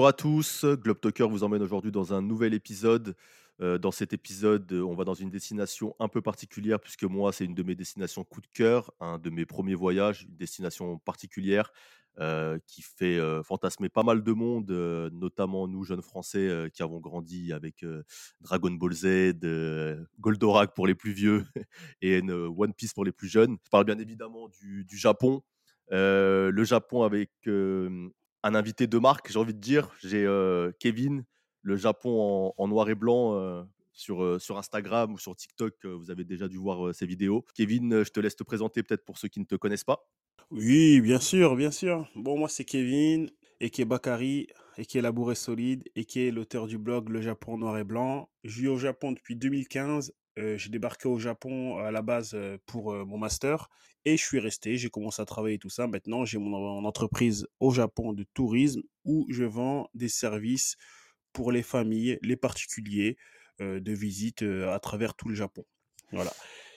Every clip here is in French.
Bonjour à tous, Globe Talker vous emmène aujourd'hui dans un nouvel épisode. Heu, dans cet épisode, on va dans une destination un peu particulière puisque moi, c'est une de mes destinations coup de cœur, un de mes premiers voyages, une destination particulière, heu, qui fait, heu, fantasmer pas mal de monde, notamment nous jeunes Français, qui avons grandi avec, Dragon Ball Z, Goldorak pour les plus vieux et N One Piece pour les plus jeunes. Je parle bien évidemment du du Japon, le Japon avec, un invité de marque, j'ai envie de dire. J'ai, Kevin, le Japon en noir et blanc, sur, Instagram ou sur TikTok, vous avez déjà dû voir, ses vidéos. Kevin, je te laisse te présenter peut-être pour ceux qui ne te connaissent pas? Oui, bien sûr, bien sûr. Bon, moi, c'est Kevin, aka Bakary, aka Labouré Solide, aka l'auteur du blog Le Japon en noir et blanc. Je vis au Japon depuis 2015. Euh, j'ai débarqué au Japon à la base pour mon master et je suis resté. J'ai commencé à travailler tout ça. Maintenant, j'ai mon, mon entreprise au Japon de tourisme où je vends des services pour les familles, les particuliers de visite à travers tout le Japon. Voilà.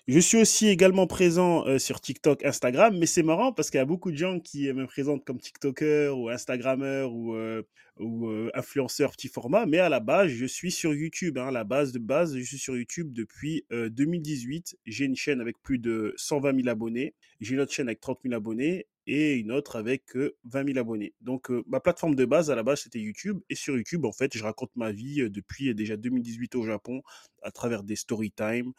Je suis aussi également présent euh, sur TikTok, Instagram, mais c'est marrant parce qu'il y a beaucoup de gens qui me présentent comme TikToker ou Instagrammeur ou, euh, euh, influenceur petit format, mais à la base, je suis sur YouTube. Hein, la base de base, je suis sur YouTube depuis euh, 2018. J'ai une chaîne avec plus de 120 000 abonnés. J'ai une autre chaîne avec 30 000 abonnés et une autre avec euh, 20 000 abonnés. Donc, ma plateforme de base, à la base, c'était YouTube. Et sur YouTube, en fait, je raconte ma vie depuis déjà 2018 au Japon à travers des story time,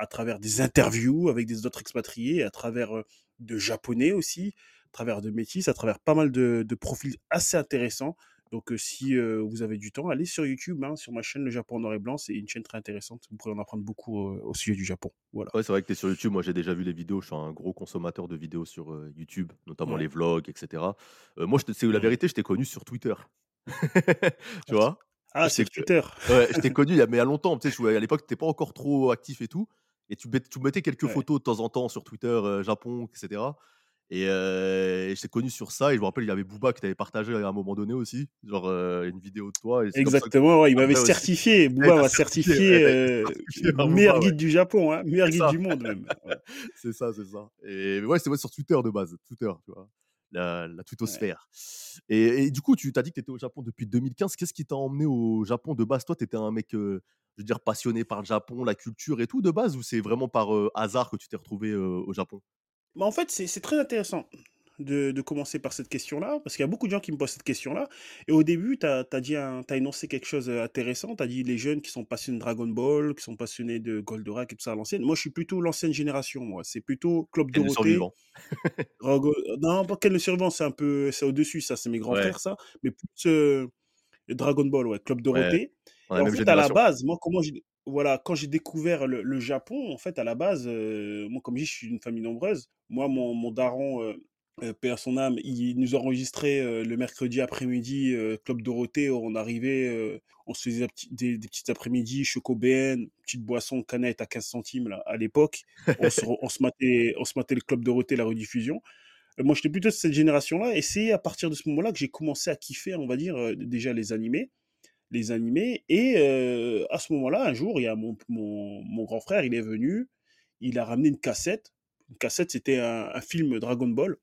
à travers des interviews avec des autres expatriés, à travers de japonais aussi, à travers de métis, à travers pas mal de, de profils assez intéressants. Donc, si euh, vous avez du temps, allez sur YouTube, hein, sur ma chaîne Le Japon en noir et blanc. C'est une chaîne très intéressante. Vous pourrez en apprendre beaucoup euh, au sujet du Japon. Voilà. Ouais, c'est vrai que tu es sur YouTube. Moi, j'ai déjà vu les vidéos. Je suis un gros consommateur de vidéos sur, YouTube, notamment les vlogs et cetera. Heu, moi, je te c'est la vérité, je t'ai connu sur Twitter. Tu Ah, c'est vois? ah, c'est Twitter. ouais, je t'ai connu il y a mais il y a longtemps. Tu sais, à l'époque, tu étais pas encore trop actif et tout et tu mett tu mettais quelques Ouais. photos de temps en temps sur Twitter, heu, Japon et cetera et et je t'ai connu sur ça et je me rappelle, il y avait Booba qui t'avait partagé à un moment donné aussi, genre, heu, une vidéo de toi et que Exactement, ouais, il m'avait certifié. eh, Booba m'a certifié, certifié été euh, certifié meilleur Booba, ouais. guide du Japon, hein, meilleur guide ça. du monde même. C'est ça, c'est ça et ouais, c'est sur Twitter de base, Twitter, tu vois? La la Ouais. twittosphère et et du coup, tu tu as dit que tu étais au Japon depuis 2015. Qu'est-ce qui t'a emmené au Japon de base? Toi, tu étais un mec, heu, je veux dire passionné par le Japon, la culture et tout de base ou c'est vraiment par, heu, hasard que tu t'es retrouvé, heu, au Japon? Bah, en fait, c'est très intéressant de, de commencer par cette question-là, parce qu'il y a beaucoup de gens qui me posent cette question-là. Et au début, tu as, dit un- énoncé quelque chose d'intéressant. Tu as dit les jeunes qui sont passionnés de Dragon Ball, qui sont passionnés de Goldorak et tout ça à l'ancienne. Moi, je suis plutôt l'ancienne génération, moi. C'est plutôt Club Dorothée. survivant? Non, pas Ken le Survivant, c'est un peu, c'est au-dessus, ça, c'est mes grands Ouais, frères, ça. Mais plus euh, Dragon Ball, ouais, Club Dorothée. Et en fait, à la base, moi, comment j'ai, voilà, quand j'ai découvert le, le Japon, en fait, à la base, euh, moi, comme je dis, je suis d'une famille nombreuse. Moi, mon, mon daron, euh, euh, à son âme, il nous enregistrait euh, le mercredi après-midi, euh, Club Dorothée. On arrivait, euh, on se faisait des, petits- des, petites après-midi, Choco BN, petite boisson, canette à 15 centimes, là, à l'époque. On se, on se matait, on se matait le Club Dorothée, la rediffusion. Moi, j'étais plutôt de cette génération-là, et c'est à partir de ce moment-là que j'ai commencé à kiffer, on va dire, déjà les animés les animés. Et à ce moment-là, un jour, il y a mon, mon, mon grand frère, il est venu, il a ramené une cassette. Une cassette, c'était un, un film Dragon Ball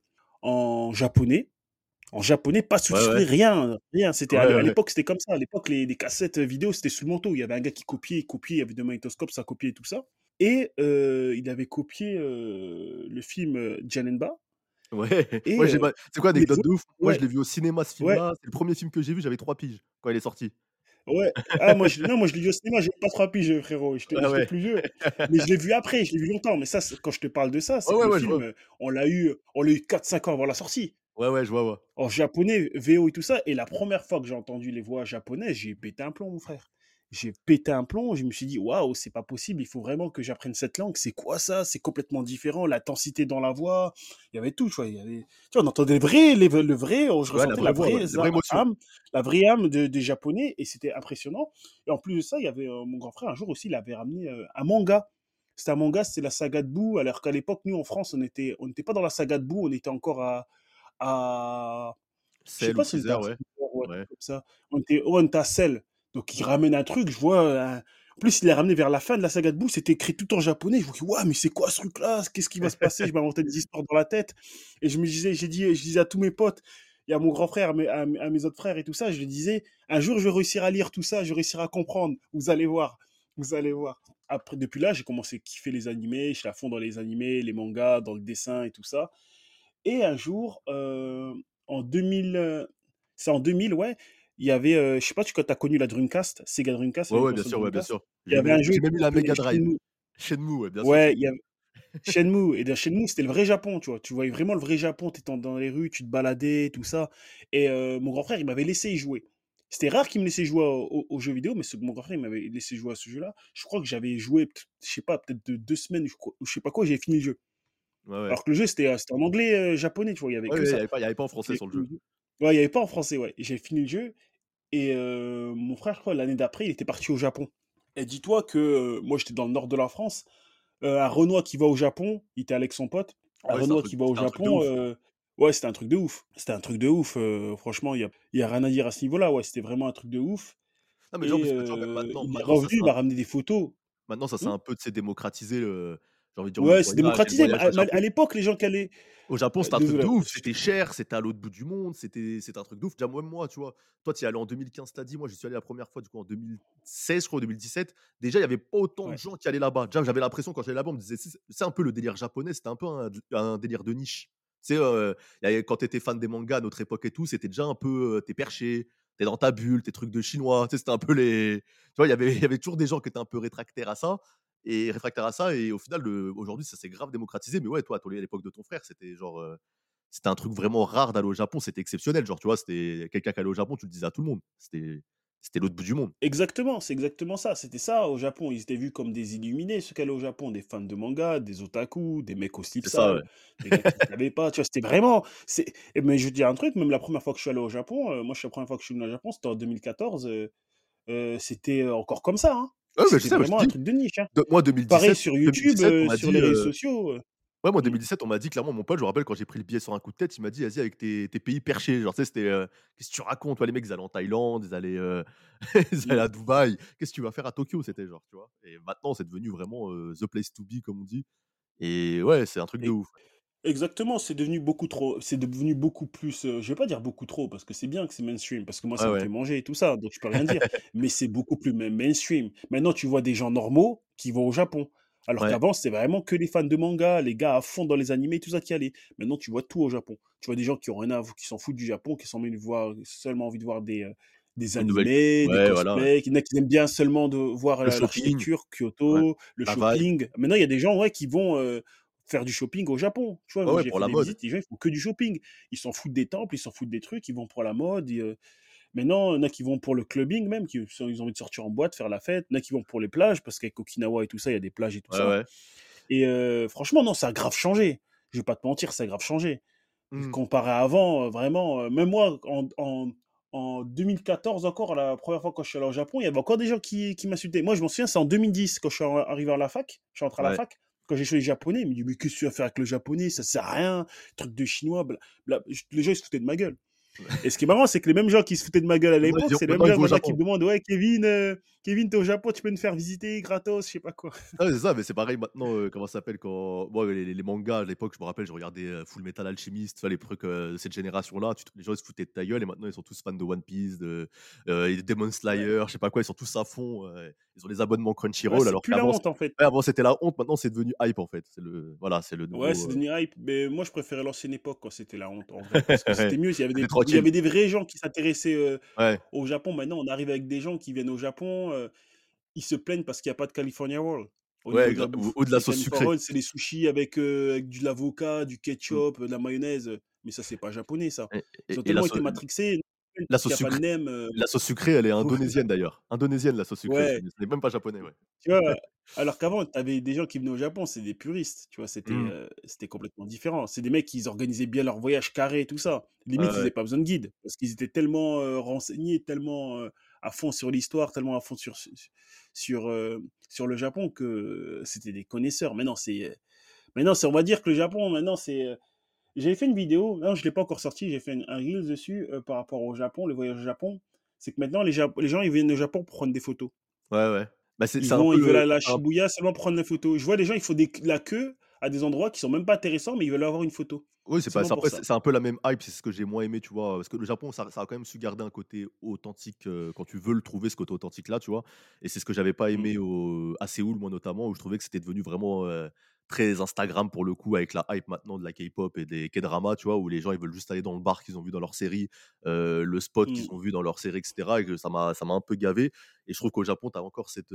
en japonais. En japonais, pas Ouais, ouais, rien, rien. C'était à ouais, l'é- à ouais. l'époque, c'était comme ça. À l'époque, les, les cassettes vidéo, c'était sous le manteau. Il y avait un gars qui copiait, copiait, il y avait des magnétoscopes, ça copiait et tout ça. Et euh, il avait copié euh, le film euh, Janemba. Ouais, Et moi j'ai euh, c'est quoi les anecdote de ouf? Moi je ouais, l'ai vu au cinéma ce ouais, film-là, c'est le premier film que j'ai vu, j'avais 3 piges quand il est sorti. Ouais. Ah, moi, je, non, moi, je l'ai vu au cinéma, j'ai pas trois piges, frérot. J'étais Ah ouais. plus vieux. Mais je l'ai vu après, je l'ai vu longtemps. Mais ça, quand je te parle de ça, c'est ouais, le ouais, film, on l'a eu, on l'a eu 4-5 ans avant la sortie. Ouais, ouais, je vois, ouais. En japonais, VO et tout ça. Et la première fois que j'ai entendu les voix japonaises, j'ai pété un plomb, mon frère. J'ai pété un plomb, je me suis dit, waouh, c'est pas possible, il faut vraiment que j'apprenne cette langue. C'est quoi ça? C'est complètement différent, l'intensité dans la voix. Il y avait tout, tu vois. Il y avait... tu vois, on entendait le vrai, les- le vrai, je Ouais, la ressentais vraie la vraie la vraie âme, la vraie âme de- des Japonais, et c'était impressionnant. Et en plus de ça, il y avait euh, mon grand frère, un jour aussi, il avait ramené euh, un manga. C'était un manga, c'était la saga de Boo, alors qu'à l'époque, nous, en France, on était, on n'était pas dans la saga de Boo, on était encore à, à je sais pas si ouais. Ouais. comme ça. On était, ouais, on était à Cell. Donc il ramène un truc, je vois. un- En plus, il l'a ramené vers la fin de la saga de Boo, c'était écrit tout en japonais. Je me dis, ouais, mais c'est quoi ce truc-là Qu'est-ce qui va se passer? Je m'inventais des histoires dans la tête. Et je me disais, j'ai dit, je disais à tous mes potes, et à mon grand frère, à mes, à mes autres frères et tout ça, je disais, un jour, je vais réussir à lire tout ça, je vais réussir à comprendre. Vous allez voir, vous allez voir. Après, depuis là, j'ai commencé à kiffer les animés, je suis à fond dans les animés, les mangas, dans le dessin et tout ça. Et un jour, euh, en 2000, euh, c'est en 2000, ouais, il y avait, euh, je sais pas, tu as connu la Dreamcast, Sega Dreamcast, Ouais, ouais, bien sûr, ouais, bien sûr. Il y avait un jeu j'ai même eu la Mega Drive. Shenmue. Shenmue, ouais, bien sûr. Ouais, il y avait Shenmue. Et dans Shenmue, c'était le vrai Japon, tu vois. Tu voyais vraiment le vrai Japon. Tu étais dans les rues, tu te baladais, tout ça. Et euh, mon grand frère, il m'avait laissé y jouer. C'était rare qu'il me laissait jouer au- au- aux jeux vidéo, mais ce- mon grand frère, il m'avait laissé jouer à ce jeu-là. Je crois que j'avais joué, je sais pas, peut-être de- deux semaines, je, je sais pas quoi, j'ai fini le jeu. Ouais, ouais. Alors que le jeu, c'était euh, en anglais, euh, japonais, tu vois, il y avait que il avait, pas- il y avait pas en français sur le jeu. Ouais, il n'y avait pas en français, ouais. J'ai fini le jeu. Et euh, mon frère, je crois, l'année d'après, il était parti au Japon. Et dis-toi que euh, moi, j'étais dans le nord de la France. Euh, un Renoir qui va au Japon, il était avec son pote. Un Ouais, un Renoir truc, qui va au Japon, euh, ouais, c'était un truc de ouf. C'était un truc de ouf. euh, franchement, il n'y a, y a rien à dire à ce niveau-là. Ouais, c'était vraiment un truc de ouf. Non, mais genre, Et parce que euh, maintenant, il est revenu, il m'a ramené des photos. maintenant, ça s'est Hmm? un peu de démocratisé, le, j'ai envie de dire, le ouais, c'est démocratisé. à, à l'époque, les gens qui allaient. Au Japon, euh, c'était un truc de ouf. C'était cher, c'était à l'autre bout du monde, c'était un truc de ouf. Déjà, même moi, tu vois, toi, tu y allé en 2015, t'as dit, moi, j'y suis allé la première fois, du coup, en 2016, je crois, ou 2017. Déjà, il n'y avait pas autant de gens qui allaient là-bas. Déjà, j'avais l'impression, quand j'allais là-bas, on me disait, c'est un peu le délire japonais, c'était un peu un, un délire de niche. Tu sais, euh, quand tu étais fan des mangas à notre époque et tout, c'était déjà un peu, euh, t'es perché, t'es dans ta bulle, tes trucs de chinois, tu sais, c'était un peu les. Tu vois, il y avait- il y avait toujours des gens qui étaient un peu rétractaires à ça. Et réfractaires à ça, et au final, aujourd'hui, ça s'est grave démocratisé. Mais ouais, toi, à l'époque de ton frère, c'était genre. euh, c'était un truc vraiment rare d'aller au Japon, c'était exceptionnel. Genre, tu vois, c'était quelqu'un qui allait au Japon, tu le disais à tout le monde. C'était c'était l'autre bout du monde. Exactement, c'est exactement ça. C'était ça au Japon. Ils étaient vus comme des illuminés, ceux qui allaient au Japon, des fans de manga, des otaku, des mecs au C'est ça, ouais. des gars qui ne savaient pas. Tu vois, c'était vraiment. Mais je veux dire un truc, même la première fois que je suis allé au Japon, euh, moi, je suis la première fois que je suis venu au Japon, c'était en 2014. euh, euh, c'était encore comme ça. hein. Mais je sais, je vraiment un truc de niche. hein. de- moi, Pareil 2017, sur YouTube, 2017, on euh, sur les réseaux euh, sociaux. euh. Ouais, moi, Mm. 2017, on m'a dit clairement, mon pote, je me rappelle quand j'ai pris le billet sur un coup de tête, il m'a dit, vas-y, avec tes, tes pays perchés. Genre, tu sais, c'était. euh, Qu'est-ce que tu racontes Toi, les mecs, ils allaient en Thaïlande, ils allaient, euh, ils allaient à Dubaï. Qu'est-ce que tu vas faire à Tokyo C'était genre, tu vois. Et maintenant, c'est devenu vraiment euh, the place to be, comme on dit. Et ouais, c'est un truc de ouf. Exactement, c'est devenu beaucoup trop, c'est devenu beaucoup plus, euh, je vais pas dire beaucoup trop, parce que c'est bien que c'est mainstream, parce que moi Ouais, ça me ouais. fait manger et tout ça, donc je peux rien dire, mais c'est beaucoup plus ma- mainstream. Maintenant, tu vois des gens normaux qui vont au Japon, alors Ouais. qu'avant, c'était vraiment que les fans de manga, les gars à fond dans les animés, tout ça qui allaient. Maintenant, tu vois tout au Japon. Tu vois des gens qui ont rien à, qui s'en foutent du Japon, qui sont de voir, seulement envie de voir des, euh, des Une nouvelle. animés, des Ouais, voilà. ouais. cosplays, il y en a qui aiment bien seulement de voir Le la- shopping, l'architecture, ouais, Kyoto, le shopping. Maintenant, il y a des gens ouais, qui vont euh, faire du shopping au Japon. Tu vois, ouais, j'ai pour la mode. visites, les gens ils font que du shopping. Ils s'en foutent des temples, ils s'en foutent des trucs, ils vont pour la mode. et, euh, Maintenant, il y en a qui vont pour le clubbing même, qui ils ont envie de sortir en boîte, faire la fête. Il y en a qui vont pour les plages, parce qu'avec Okinawa et tout ça, il y a des plages et tout Ouais, ça. ouais. Et euh, franchement, non, ça a grave changé. Je vais pas te mentir, ça a grave changé. Hmm. Comparé à avant, euh, vraiment, même moi, en, en, en 2014 encore, la première fois quand je suis allé au Japon, il y avait encore des gens qui, qui m'insultaient. Moi, je m'en souviens, c'est en 2010, quand je suis arrivé à la fac, je suis rentré à la Ouais. fac, quand j'ai choisi les japonais, ils me disent, mais qu'est-ce que tu vas faire avec le japonais? Ça sert à rien, truc de chinois, bla, bla. Les gens, ils se foutaient de ma gueule. Et ce qui est marrant, c'est que les mêmes gens qui se foutaient de ma gueule à l'époque, c'est les mêmes gens maintenant qui me demandent, ouais, Kevin, euh, Kevin, t'es au Japon, tu peux nous faire visiter gratos, je sais pas quoi. Ah, c'est ça, mais c'est pareil maintenant, euh, comment ça s'appelle quand. Moi, les, les mangas, à l'époque, je me rappelle, je regardais euh, Full Metal Alchemist, les trucs euh, de cette génération-là. Les gens, ils se foutaient de ta gueule et maintenant, ils sont tous fans de One Piece, de, Demon Slayer, je sais pas quoi, ils sont tous à fond. ils ont les abonnements Ouais, Crunchyroll, c'est alors plus la honte, en fait. ouais, avant c'était la honte, maintenant, c'est devenu hype, en fait. C'est le, voilà, c'est le nouveau. Ouais, c'est devenu hype. Mais moi, je préférais l'ancienne époque quand c'était la honte, en vrai. Parce que c'était mieux. Il y avait des, il y avait des vrais gens qui s'intéressaient euh, Ouais, au Japon. Maintenant, on arrive avec des gens qui viennent au Japon. euh, ils se plaignent parce qu'il n'y a pas de California Roll au ouais, de la ou, bouffe. ou de la sauce sucrée. C'est les sushis avec, euh, avec de l'avocat, du Mm. ketchup, de la mayonnaise. Mais ça, c'est pas japonais, ça. Ils ont et tellement été matrixés la sauce sucrée. euh, La sauce sucrée, elle est indonésienne d'ailleurs. Indonésienne, la sauce sucrée. Ouais. C'est c'est même pas japonais, ouais. Tu vois, alors qu'avant, tu avais des gens qui venaient au Japon, c'est des puristes, tu vois, c'était Mm. euh, c'était complètement différent. C'est des mecs qui organisaient bien leur voyage carré et tout ça. Limite, Ouais, ils n'avaient pas besoin de guide, parce qu'ils étaient tellement euh, renseignés, tellement à fond sur l'histoire, tellement à fond sur, sur, sur le Japon que c'était des connaisseurs. Maintenant, c'est, maintenant, c'est, on va dire que le Japon, maintenant, c'est... euh, J'avais fait une vidéo, non, je ne l'ai pas encore sorti, j'ai fait un, un reel dessus euh, par rapport au Japon, le voyage au Japon. C'est que maintenant, les, gens, ils viennent au Japon pour prendre des photos. Ouais, ouais. Bah, Ils un vont, ils veulent le. aller à un- Shibuya seulement prendre la photo. Je vois des gens, il faut des, la queue à des endroits qui sont même pas intéressants, mais ils veulent avoir une photo. Oui, c'est c'est un peu la même hype, c'est ce que j'ai moins aimé, tu vois? Parce que le Japon, ça ça a quand même su garder un côté authentique, heu, quand tu veux le trouver, ce côté authentique-là, tu vois? Et c'est ce que j'avais pas Mmh. aimé au à Séoul, moi, notamment, où je trouvais que c'était devenu vraiment, heu, très Instagram pour le coup, avec la hype maintenant de la K-pop et des K-dramas, tu vois? Où les gens, ils veulent juste aller dans le bar qu'ils ont vu dans leur série, le spot qu'ils Mmh. ont vu dans leur série et cetera et que ça m'a ça m'a un peu gavé et je trouve qu'au Japon, tu as encore cette,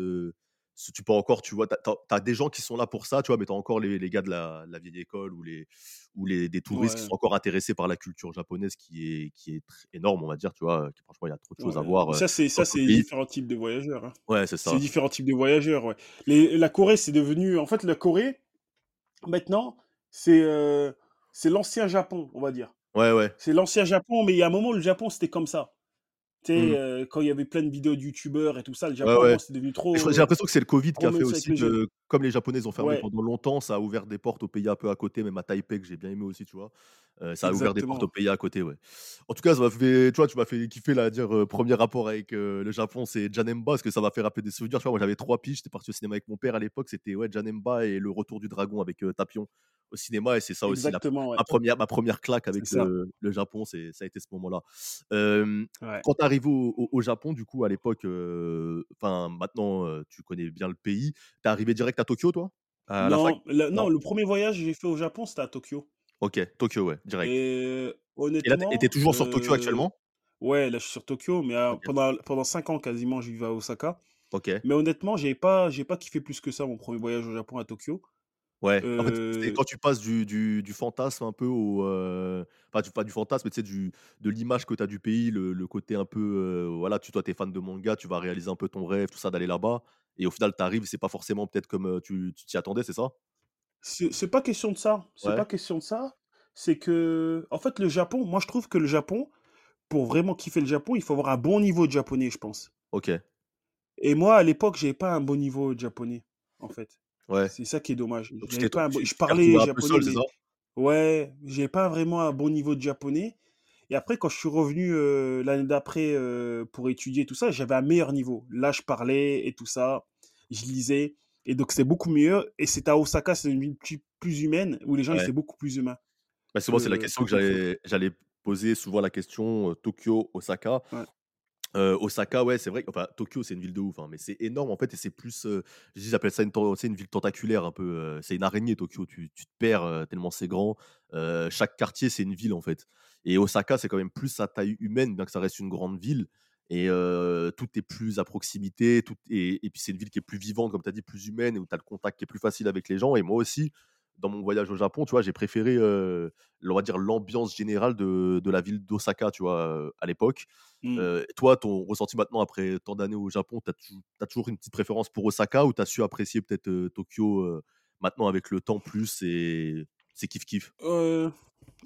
tu peux encore, tu vois, tu as des gens qui sont là pour ça, tu vois? Mais tu as encore les les gars de la la vieille école ou les ou les des touristes qui sont encore intéressés par la culture japonaise qui est qui est énorme, on va dire, tu vois? Qui franchement, il y a trop de choses à voir, ça, c'est c'est pays. différents types de voyageurs, hein. Ouais, c'est C'est ça. différents types de voyageurs, ouais. Les la Corée, c'est devenu en fait, la Corée, maintenant, c'est, heu, c'est l'ancien Japon, on va dire. Ouais, ouais. C'est l'ancien Japon, mais il y a un moment, le Japon, c'était comme ça. Tu sais, Mmh. heu, quand il y avait plein de vidéos de youtubeurs et tout ça, le Japon, ouais. c'est devenu trop, j'ai l'impression que c'est le covid qui a fait aussi que, comme les Japonais, ont fermé Ouais, pendant longtemps, ça a ouvert des portes aux pays un peu à côté, même à Taipei que j'ai bien aimé aussi, tu vois? Heu, ça a ouvert des portes exactement. pays à côté, ouais. En tout cas, ça m'a fait tu vois, tu m'as fait kiffer là, à dire, heu, 1 rapport avec, heu, le Japon, c'est Janemba parce que ça m'a fait rappeler des souvenirs. Tu vois, moi, j'avais 3 piges, j'étais parti au cinéma avec mon père à l'époque, c'était, ouais, Janemba et Le Retour du Dragon avec, Tapion au cinéma et c'est ça aussi la ouais. ma première ma première claque avec le le Japon, c'est ça a été ce moment-là. Ouais. quand tu arrivé au au au Japon, du coup, à l'époque, enfin, maintenant, tu connais bien le pays. Tu es arrivé direct à Tokyo, toi? À la fac? Non, le Non? non, le premier voyage que j'ai fait au Japon, c'était à Tokyo OK, Tokyo, ouais, direct. et Et là, honnêtement, toujours sur Tokyo actuellement? ouais, là, je suis sur Tokyo, mais pendant pendant 5 ans quasiment, je vivais à Osaka. OK, Mais honnêtement, j'ai pas j'ai pas kiffé plus que ça mon premier voyage au Japon à Tokyo. ouais. En fait, quand tu passes du du du fantasme un peu au, pas du pas du fantasme, mais tu sais, du de l'image que tu as du pays, le le côté un peu, voilà, tu toi, tu es fan de manga, tu vas réaliser un peu ton rêve, tout ça, d'aller là-bas et au final, tu arrives, c'est pas forcément peut-être comme, tu t'y attendais, c'est ça? C'est c'est pas question de ça, c'est Ouais, pas question de ça, c'est que en fait, le Japon, moi, je trouve que le Japon, pour vraiment kiffer le Japon, il faut avoir un bon niveau de japonais, je pense. OK, Et moi, à l'époque, j'avais pas un bon niveau de japonais, en fait. ouais. C'est ça qui est dommage. Donc tu J'avais t'es pas un bon tu je t'es parlais retrouvé un peu japonais, seul, c'est ça? mais ouais, j'avais pas vraiment un bon niveau de japonais et après quand je suis revenu, heu, l'année d'après, heu, pour étudier tout ça, j'avais un meilleur niveau. Là, je parlais et tout ça, je lisais et donc c'était beaucoup mieux et c'était à Osaka, c'est une ville plus plus humaine où les gens, ils Ouais. étaient beaucoup plus humains Bah, souvent, c'est la que question que j'allais poser, souvent la question, heu, Tokyo, Osaka. Ouais. Heu, Osaka, ouais, c'est vrai, enfin, Tokyo, c'est une ville de ouf, hein, mais c'est énorme, en fait et c'est plus, dis j'appelle ça une ville tentaculaire un peu, c'est une araignée Tokyo, tu tu te perds, tellement c'est grand. Chaque quartier, c'est une ville, en fait et Osaka, c'est quand même plus à taille humaine, bien que ça reste une grande ville et tout est plus à proximité, tout et et puis c'est une ville qui est plus vivante, comme tu as dit, plus humaine et où tu as le contact qui est plus facile avec les gens et moi aussi, dans mon voyage au Japon, tu vois, j'ai préféré, on va dire l'ambiance générale de de la ville d'Osaka, tu vois, à l'époque Mmh. Toi, ton ressenti maintenant après tant d'années au Japon, tu as toujours une petite préférence pour Osaka ou tu as su apprécier peut-être, Tokyo, maintenant avec le temps plus et c'est kiff kiff? Heu,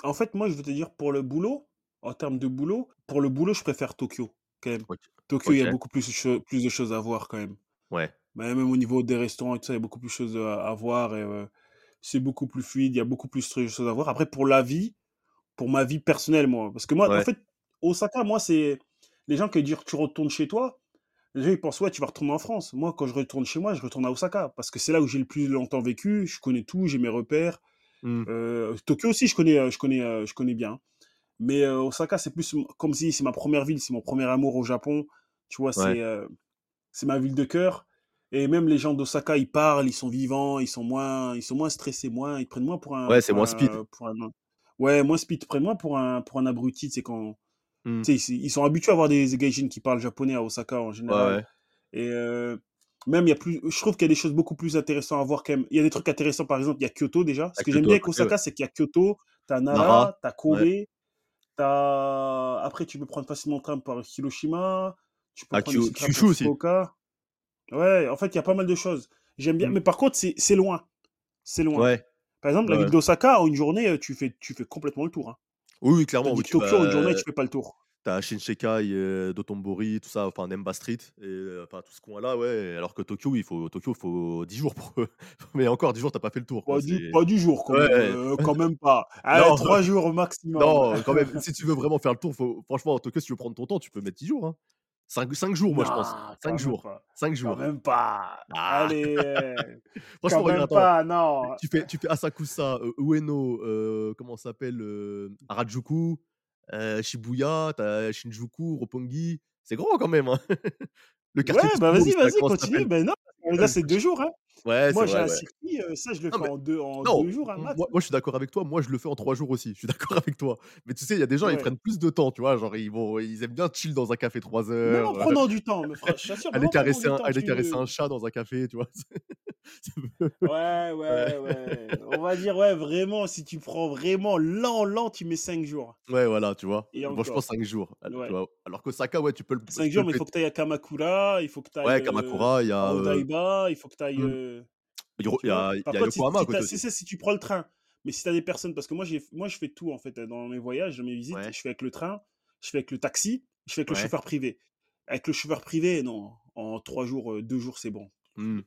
en fait, moi, je veux te dire pour le boulot, en termes de boulot, pour le boulot, je préfère Tokyo, quand même. OK. Tokyo, il y a beaucoup plus de cho plus de choses à voir quand même. Ouais. Bah, même au niveau des restaurants et tout ça, il y a beaucoup plus de choses, à à voir et c'est beaucoup plus fluide, il y a beaucoup plus de choses à voir. Après pour la vie, pour ma vie personnelle, moi, parce que moi, en fait, Osaka, moi, c'est les gens qui disent: «Tu retournes chez toi», les gens, ils pensent: «Ouais, tu vas retourner en France». Moi, quand je retourne chez moi, je retourne à Osaka parce que c'est là où j'ai le plus longtemps vécu, je connais tout, j'ai mes repères. Mmh. Tokyo aussi, je connais, je connais, je connais bien. Mais heu, Osaka, c'est plus comme si c'est ma première ville, c'est mon premier amour au Japon. Tu vois, c'est, heu, c'est ma ville de cœur et même les gens d'Osaka, ils parlent, ils sont vivants, ils sont moins ils sont moins stressés, moins ils prennent moins pour un Ouais, c'est moins speed. pour un ouais, moins speed, ils prennent moins pour un pour un abruti, c'est quand Mmh. sais, ils sont habitués à avoir des gaijins qui parlent japonais à Osaka en général ouais. et heu, même il y a plus je trouve qu'il y a des choses beaucoup plus intéressantes à voir quand même. Il y a des trucs intéressants, par exemple, il y a Kyoto déjà. Ce À que j'aime bien avec ouais. Osaka, c'est qu'il y a Kyoto, tu as Nara, Nara, tu as Kobe, ouais. As après tu peux prendre facilement le train pour Hiroshima, tu peux À prendre Kyushu aussi. Ouais, en fait, il y a pas mal de choses. J'aime bien Mmh. mais par contre, c'est loin, c'est loin. Ouais. Par exemple, la Ouais, ville d'Osaka, en une journée, heu, tu fais tu fais complètement le tour, hein. Oui, clairement, oui, Tokyo, en une journée, tu fais pas le tour. Tu as Shinsekai, heu, Dotonbori, tout ça, enfin Nemba Street et heu, enfin tout ce coin-là, ouais, alors que Tokyo, il faut Tokyo, il faut 10 jours pour mais encore 10 jours, tu as pas fait le tour, quoi, Pas du c'est pas du jour quand ouais, même, heu, quand même pas. Allez, Non, 3 jours au maximum. non, quand même, si tu veux vraiment faire le tour, faut franchement, Tokyo, si tu veux prendre ton temps, tu peux mettre 10 jours, hein. 5, 5 jours, moi, je pense. Non, 5 quand même jours. pas. 5 Quand jours. même pas. Ah Allez, euh, Franchement, quand même pas, non. Tu fais, tu fais Asakusa, euh, Ueno, euh, comment ça s'appelle euh, Harajuku, euh, Shibuya, t'as Shinjuku, Roppongi. C'est grand quand même. hein. Le Ouais, quartier bah Tsukuro, vas-y, vas-y, continue. Ben non, Ah, là c'est deux jours, hein. Ouais, Moi j'ai un circuit, euh, ça je le Non, fais en deux, en Non, deux jours, un moi, moi, je suis d'accord avec toi. Moi je le fais en trois jours aussi. Je suis d'accord avec toi. Mais tu sais, il y a des gens, ils Ouais. prennent plus de temps, tu vois. Genre, ils, vont, ils aiment bien chill dans un café trois Même heures. en prenant du temps, mais frère, je t'assure, même aller caresser, un, temps, aller tu caresser un chat dans un café, tu vois. Ouais, ouais, ouais. On va dire, ouais, vraiment, si tu prends vraiment lent, lent, tu mets 5 jours. ouais, voilà, tu vois. Et Moi, je pense 5 jours. tu Ouais. vois. Alors qu'Osaka, ouais, tu peux le. 5 tu jours, mais il faut que tu ailles à Kamakura, il faut que tu ailles Ouais, Kamakura, il y a. euh, il faut que tu ailles. Il y a, y contre, si, Yokohama si c'est ça, tu prends le train, mais si tu as des personnes, parce que moi, j'ai, moi, je fais tout en fait dans mes voyages, dans mes visites, Ouais. je fais avec le train, je fais avec le taxi, je fais avec le chauffeur privé. Avec le chauffeur privé, non, en 3 jours, 2 jours, c'est bon. Hmm.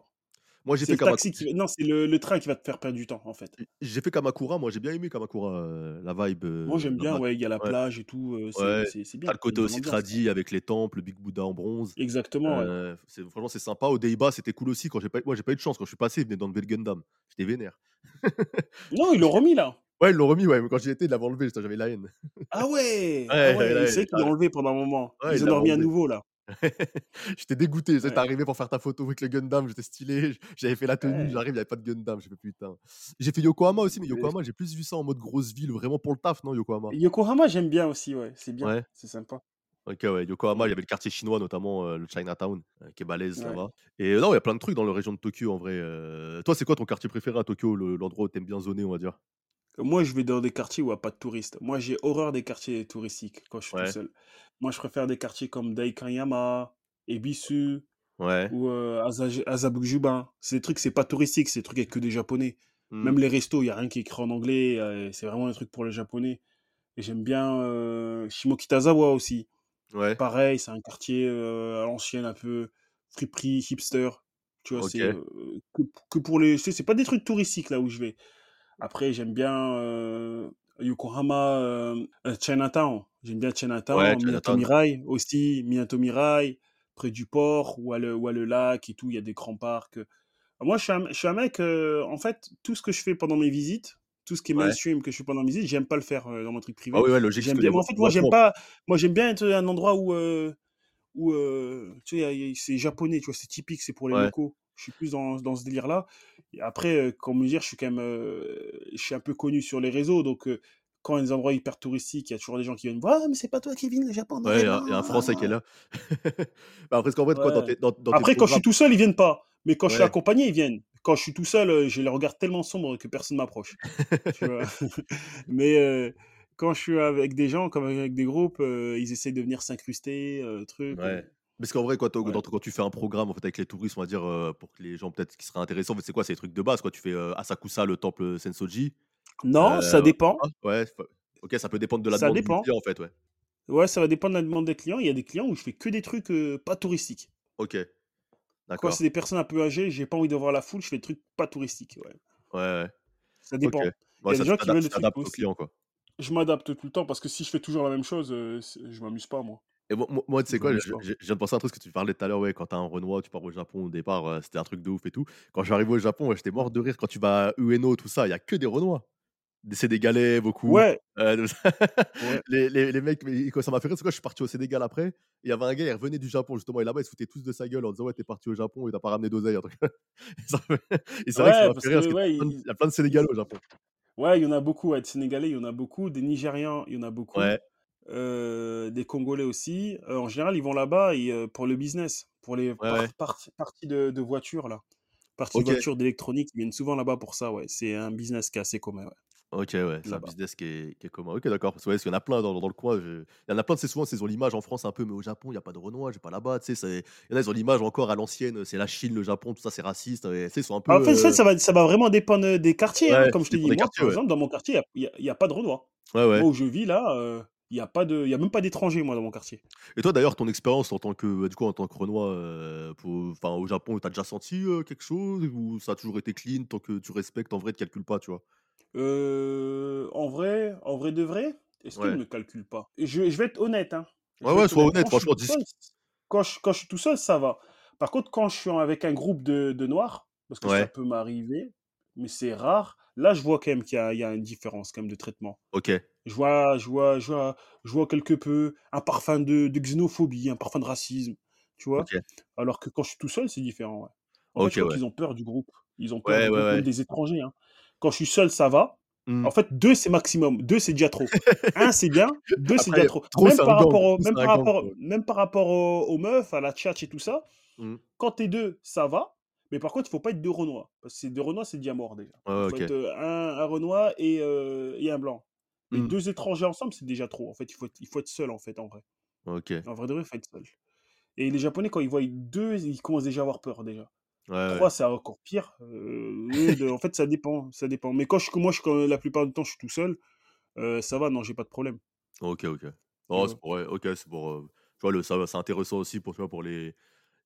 Moi, j'ai fait, le Kamakura. qui, non, c'est le, le train qui va te faire perdre du temps en fait. j'ai fait Kamakura. Moi, j'ai bien aimé Kamakura. euh, la vibe. Moi, euh, j'aime bien, ouais, il y a la Ouais. plage et tout, euh, c'est, Ouais. bien. T'as le il côté aussi ambiance. tradi avec les temples, le Big Buddha en bronze. Exactement, ouais. C'est- franchement, c'est sympa. Au Deiba, c'était cool aussi. Quand j'ai pas, moi, j'ai pas eu de chance. Quand je suis passé, ils venaient d'enlever le Gundam. J'étais vénère. Non, ils l'ont remis là. Ouais, ils l'ont remis, ouais. Mais quand j'y étais, ils l'avaient enlevé. J'avais la haine. Ah ouais, ah ouais, ouais, ouais, c'est qu'ils l'ont enlevé pendant un moment. Ils ils en ont l'avaient remis enlevé. nouveau là. J'étais dégoûté. Tu sais, Ouais. Arrivé pour faire ta photo avec le Gundam. J'étais stylé. J'avais fait la tenue. Ouais. J'arrive, il n'y avait pas de Gundam. J'ai fait putain. J'ai fait Yokohama aussi, mais Yokohama, j'ai plus vu ça en mode grosse ville, vraiment pour le taf, non, Yokohama? Yokohama, j'aime bien aussi, ouais, c'est bien, Ouais. c'est sympa. Ok, ouais, Yokohama, il y avait le quartier chinois, notamment euh, le Chinatown, euh, qui est balèze, va. Et euh, non, il y a plein de trucs dans la région de Tokyo, en vrai. euh. Toi, c'est quoi ton quartier préféré à Tokyo, le- l'endroit où t'aimes bien zoner, on va dire? Moi, je vais dans des quartiers où il n'y a pas de touristes. Moi, j'ai horreur des quartiers touristiques quand je suis tout seul. Moi, je préfère des quartiers comme Daikanyama, Ebisu Ouais. ou euh, Aza- Azabujuba. C'est des trucs, c'est pas touristique, c'est des trucs avec que des japonais. Hmm. Même les restos, il n'y a rien qui est écrit en anglais. euh, c'est vraiment des trucs pour les japonais. Et j'aime bien euh, Shimokitazawa aussi. Ouais. Pareil, c'est un quartier euh, à l'ancienne, un peu friperie, hipster. Tu vois, Ok. c'est que, pour les. C'est pas des trucs touristiques là où je vais. Après, j'aime bien Yokohama, Chinatown. J'aime bien Chinatown, Ouais, Minato Chinatown. Mirai aussi, Minato Mirai, près du port, où a le, où a le lac et tout, il y a des grands parcs. Moi, je suis un, je suis un mec, euh, en fait, tout ce que je fais pendant mes visites, tout ce qui est Ouais. mainstream que je fais pendant mes visites, j'aime pas le faire euh, dans mon truc privé. Ah oui, ouais, logique. J'aime bien, a en fait, moi, j'aime pas, moi, j'aime bien être à un endroit où, euh, où tu sais, c'est japonais, tu vois, c'est typique, c'est pour les Ouais. locaux. Je suis plus dans, dans ce délire-là. Après, comme dire, je suis quand même, je suis un peu connu sur les réseaux, donc quand il y a des endroits hyper touristiques, il y a toujours des gens qui viennent voir, ah, mais c'est pas toi, Kevin, le Japon. Ouais, il y, a un Français qui est là. bah, après, qu'en quoi, dans Ouais. tes, dans, dans tes Après, quand je suis tout seul, ils viennent pas. Mais quand je suis accompagné, ils viennent. Quand je suis tout seul, euh, j'ai les regards tellement sombres que personne m'approche. tu vois? Mais euh, quand je suis avec des gens, comme avec des groupes, euh, ils essayent de venir s'incruster, euh, truc. Ouais. Parce qu'en vrai, quoi, Ouais. dans- quand tu fais un programme en fait, avec les touristes, on va dire, euh, pour que les gens peut-être qui seraient intéressants, en fait, c'est quoi? C'est les trucs de base, quoi. Tu fais euh, Asakusa, le temple Sensoji. Non, ça Euh, dépend. ah, ouais, ok, ça peut dépendre de la Ça demande dépend. du client, en fait, ouais. Ouais, ça va dépendre de la demande des clients. Il y a des clients où je fais que des trucs euh, pas touristiques. Ok, Quand d'accord. c'est des personnes un peu âgées, j'ai pas envie de voir la foule, je fais des trucs pas touristiques. Ouais. Ouais, ouais. Ça dépend. Ouais, Il y a ça, des gens qui veulent des trucs t'adaptes au aussi. client, quoi. Je m'adapte tout le temps parce que si je fais toujours la même chose, euh, je m'amuse pas, moi. Et moi, moi- tu sais quoi, je, je- viens de penser à un truc que tu parlais tout à l'heure, ouais, quand t'as un Renoir, tu pars au Japon au départ, euh, c'était un truc de ouf et tout. Quand je suis arrivé au Japon, ouais, j'étais mort de rire. Quand tu vas à Ueno, tout ça, il y a que des Renois. Des Sénégalais, beaucoup. Ouais, Euh, ouais. les, les, les mecs, mais ça m'a fait rire, c'est quoi, je suis parti au Sénégal après. Il y avait un gars, il revenait du Japon justement, et là-bas, ils se foutaient tous de sa gueule en disant Ouais, t'es parti au Japon et t'as pas ramené d'oseille. et c'est vrai que ça Ouais, m'a parce fait rire parce que, ouais, de- il- il y a plein de Sénégalais au Japon. Ouais, il y en a beaucoup, ouais, des Sénégalais, il y en a beaucoup, des Nigérians, il y en a beaucoup, Ouais, euh, des Congolais aussi. Euh, en général, ils vont là-bas euh, pour le business, pour les ouais, par- ouais. par- parties de, de voitures, là. Parties Ok, voitures d'électronique, ils viennent souvent là-bas pour ça, ouais. C'est un business qui est assez commun, ouais, ok, ouais, c'est un business qui est, qui est commun. Ok, d'accord. Parce que, ouais, parce qu'il y en a plein dans, dans le coin. je- Il y en a plein, c'est souvent, ils ont l'image en France un peu, mais au Japon, il n'y a pas de Renois, j'ai pas là-bas. Tu sais, il y en a, ils ont l'image encore à l'ancienne, c'est la Chine, le Japon, tout ça, c'est raciste. et, ils sont un peu. En fait, ça, euh, ça va, ça va vraiment dépendre des quartiers, hein, comme je te dis. Moi, par exemple, dans mon quartier, il n'y a, y a pas de Renois. Ouais, ouais. Moi, où je vis, là, euh, il n'y a, pas de- il y a même pas d'étrangers, moi, dans mon quartier. Et toi, d'ailleurs, ton expérience en tant que, du coup, en tant que Renoir, euh, pour- au Japon, t'as déjà senti euh, quelque chose ou ça a toujours été clean tant que tu respectes, en vrai, tu calcules pas, tu vois? Euh, en vrai, en vrai de vrai, est-ce qu'il Ouais. ne me calcule pas? Je, je vais être honnête, hein. Je Ouais, ouais, sois honnête. je franchement, dis, seul, quand je, quand je suis tout seul, ça va. Par contre, quand je suis avec un groupe de, de noirs, parce que ça peut m'arriver, mais c'est rare, là, je vois quand même qu'il y a, il y a une différence quand même de traitement. OK, Je vois, je vois, je vois, je vois quelque peu un parfum de, de xénophobie, un parfum de racisme, tu vois? OK, Alors que quand je suis tout seul, c'est différent, ouais. En fait, je OK, crois ouais. qu'ils ont peur du groupe. Ils ont peur Ouais, du ouais, groupe, même ouais. des étrangers, hein. Quand je suis seul, ça va. Mmh. En fait, 2 c'est maximum. 2 c'est déjà trop. Un c'est bien, 2 c'est déjà trop. trop, Même par rapport au par même par aux aux meufs, à la tchatch et tout ça, Mmh. quand tu es 2, ça va. Mais par contre, il faut pas être 2 renois. Parce que c'est 2 renois, c'est déjà mort déjà. Ouais, Il faut être, heu, un un renois et heu et un blanc. Mais Mmh. 2 étrangers ensemble, c'est déjà trop. En fait, il faut être il faut être seul, en fait, en vrai. OK. En vrai de vrai, il faut être seul. Et les Japonais, quand ils voient 2, ils commencent déjà à avoir peur, déjà. Ouais, ouais. 3, c'est encore pire. De en fait, ça dépend, ça dépend. Mais quand je moi, je quand la plupart du temps, je suis tout seul, ça va, non, j'ai pas de problème, OK, OK. Oh, c'est pour OK, c'est pour, tu vois, le ça c'est intéressant aussi pour, tu vois, pour les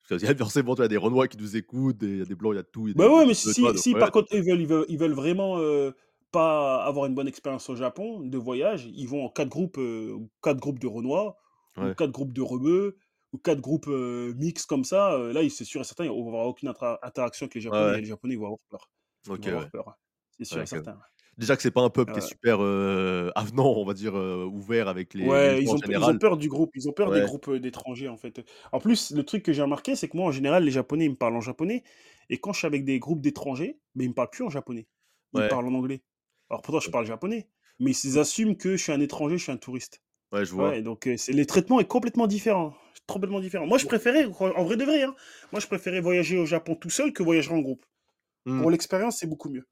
parce qu'il y a forcément, tu des Renois qui nous écoutent, il y a des blancs, il y a tout, y a Bah, des des ouais, mais toi, si donc si ouais, par contre, ils veulent ils veulent ils veulent vraiment, heu, pas avoir une bonne expérience au Japon, de voyage, ils vont en 4 groupes, heu, 4 groupes de Renois ou. 4 groupes de Rebeux ou 4 groupes, heu, mixtes comme ça, heu, là, c'est sûr et certain, on va avoir aucune intra interaction avec les Ouais, Japonais et les Japonais, ils vont avoir peur. Ils vont avoir peur. C'est sûr et certain. Déjà que c'est pas un peuple qui est super, heu, avenant, on va dire, ouvert avec les les ouais, gens ils en ont p ils ont peur du groupe, ils ont peur des groupes, d'étrangers, en fait. En plus, le truc que j'ai remarqué, c'est que moi, en général, les Japonais, ils me parlent en japonais et quand je suis avec des groupes d'étrangers, beh, ils me parlent plus en japonais. Ils me parlent en anglais. Alors pourtant, je parle japonais, mais ils Mmh, assument que je suis un étranger, je suis un touriste. ouais, je vois. Donc c'est les traitements est complètement différent, complètement différent. Moi, je préférais, en vrai de vrai, hein, moi, je préférais voyager au Japon tout seul que voyager en groupe. Mmh. Pour l'expérience, c'est beaucoup mieux.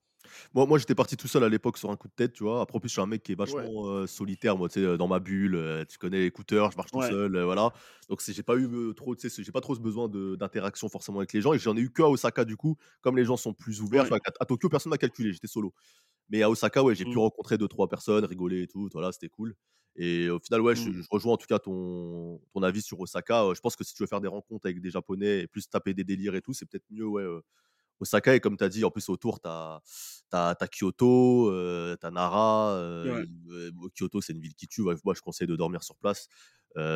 Moi moi, j'étais parti tout seul à l'époque sur un coup de tête, tu vois? Après, en plus, je suis un mec qui est Ouais, vachement, heu, solitaire, moi, tu sais, dans ma bulle, heu, tu connais, écouteurs, je marche tout seul, heu, voilà. Donc j'ai pas eu, trop, tu sais, j'ai pas trop ce besoin d'interaction forcément avec les gens et j'en ai eu qu'à Osaka, du coup, comme les gens sont plus ouverts, ouais. À à Tokyo, personne m'a calculé, j'étais solo. Mais à Osaka, ouais, j'ai pu Mmh, rencontrer deux trois personnes, rigoler et tout, voilà, c'était cool et au final, ouais, je mmh. je rejoins en tout cas ton ton avis sur Osaka, je pense que si tu veux faire des rencontres avec des Japonais et plus taper des délires et tout, c'est peut-être mieux, ouais, Osaka et comme tu as dit, en plus autour, tu as Kyoto, heu, tu as Nara, Ouais. Kyoto, c'est une ville qui tue, ouais, moi je conseille de dormir sur place,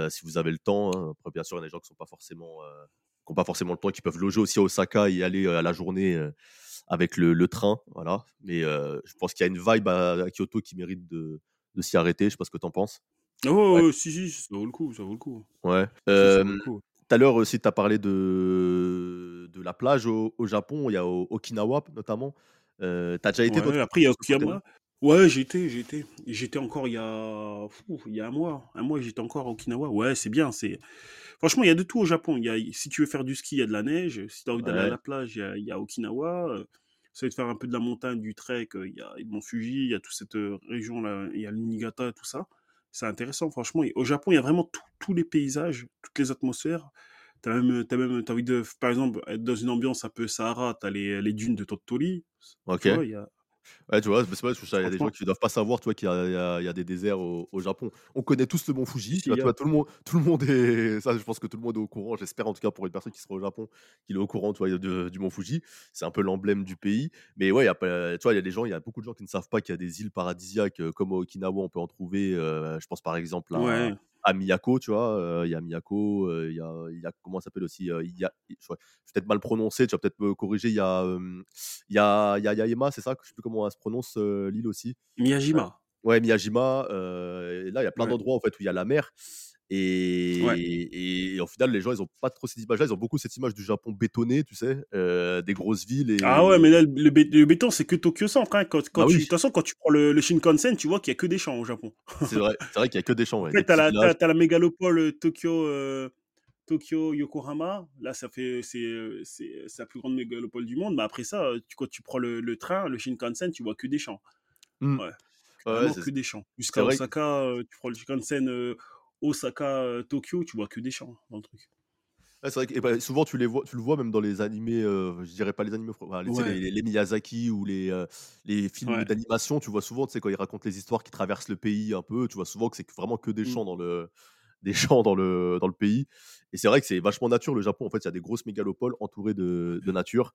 si vous avez le temps, hein. Après bien sûr, il y a des gens qui sont pas forcément, qui pas forcément le temps, qui peuvent loger aussi à Osaka et aller, à la journée, avec le le train, voilà. Mais, je pense qu'il y a une vibe à à Kyoto qui mérite de de s'y arrêter, je sais pas ce que tu en penses? Ah ouais, si, si, ça vaut le coup, ça vaut le coup. Ouais. Ça vaut le coup. Tout à l'heure aussi, tu as parlé de de la plage au au Japon, il y a Okinawa notamment. Heu, tu as déjà été Ouais, après il y a? Okayama. Ouais, j'y étais, j'y étais. J'y étais encore il y a fou, il y a un mois. Un mois, j'étais encore à Okinawa. Ouais, c'est bien, c'est franchement, il y a de tout au Japon. Il y a si tu veux faire du ski, il y a de la neige. Si tu as envie d'aller à la plage, il y a il y a Okinawa, si tu veux faire un peu de la montagne, du trek, il y a mont Fuji, il y a toute cette, heu, région-là, il y a le Niigata, tout ça. C'est intéressant franchement et au Japon, il y a vraiment tous tous les paysages, toutes les atmosphères. Tu as même, tu même envie de par exemple, être dans une ambiance un peu Sahara, tu as les les dunes de Tottori, OK. vois? Il y a Ouais, tu vois? C'est il y a des gens qui doivent pas savoir, tu vois, qu'il y a y y des déserts au au Japon. On connaît tous le mont Fuji, tu vois? Tu vois? Tout le monde tout le monde est ça, je pense que tout le monde est au courant. J'espère en tout cas pour une personne qui sera au Japon, qu'il est au courant, tu vois, de du mont Fuji. C'est un peu l'emblème du pays. Mais ouais, il y a tu vois, il y a des gens il y a beaucoup de gens qui ne savent pas qu'il y a des îles paradisiaques, heu, comme à Okinawa, on peut en trouver, heu, je pense par exemple à Ouais, à Miyako, tu vois? Il y a Miyako, il y a il y a comment ça s'appelle aussi? Il y a je vais peut-être mal prononcer, tu vas peut-être me corriger. Il y a, il y a y a Yaema, c'est ça? Je sais plus comment elle se prononce, l'île aussi. Miyajima. ouais, Miyajima, et là, il y a plein Ouais, d'endroits, en fait, où il y a la mer ouais. et et au final, les gens, ils ont pas trop cette image-là. Ils ont beaucoup cette image du Japon bétonné, tu sais? Heu, des grosses villes Ah ouais, et mais là, le bé le béton, c'est que Tokyo Centre, hein. Quand quand bah, tu de oui, toute façon, quand tu prends le le Shinkansen, tu vois qu'il y a que des champs au Japon. c'est vrai. C'est vrai qu'il y a que des champs, ouais, Après, des tu as petits la as la mégalopole, heu, Tokyo, heu, Tokyo, Yokohama. Là, ça fait c'est, la plus grande mégalopole du monde, mais après ça, tu quand tu prends le le train, le Shinkansen, tu vois que des champs. Mmh. Ouais, Ouais, que des champs. Jusqu'à Osaka, tu prends le Shinkansen, heu, Osaka, heu, Tokyo, tu vois que des champs dans le truc. Ouais, c'est vrai que et bah, souvent tu les vois tu le vois même dans les animés, heu, je dirais pas les animés enfin, Ouais, les les Miyazaki ou les, les films ouais. d'animation, tu vois souvent, tu sais, quand ils racontent les histoires qui traversent le pays un peu, tu vois souvent que c'est vraiment que des Mmh. champs dans le des champs dans le dans le pays et c'est vrai que c'est vachement nature le Japon, en fait, il y a des grosses mégalopoles entourées de de nature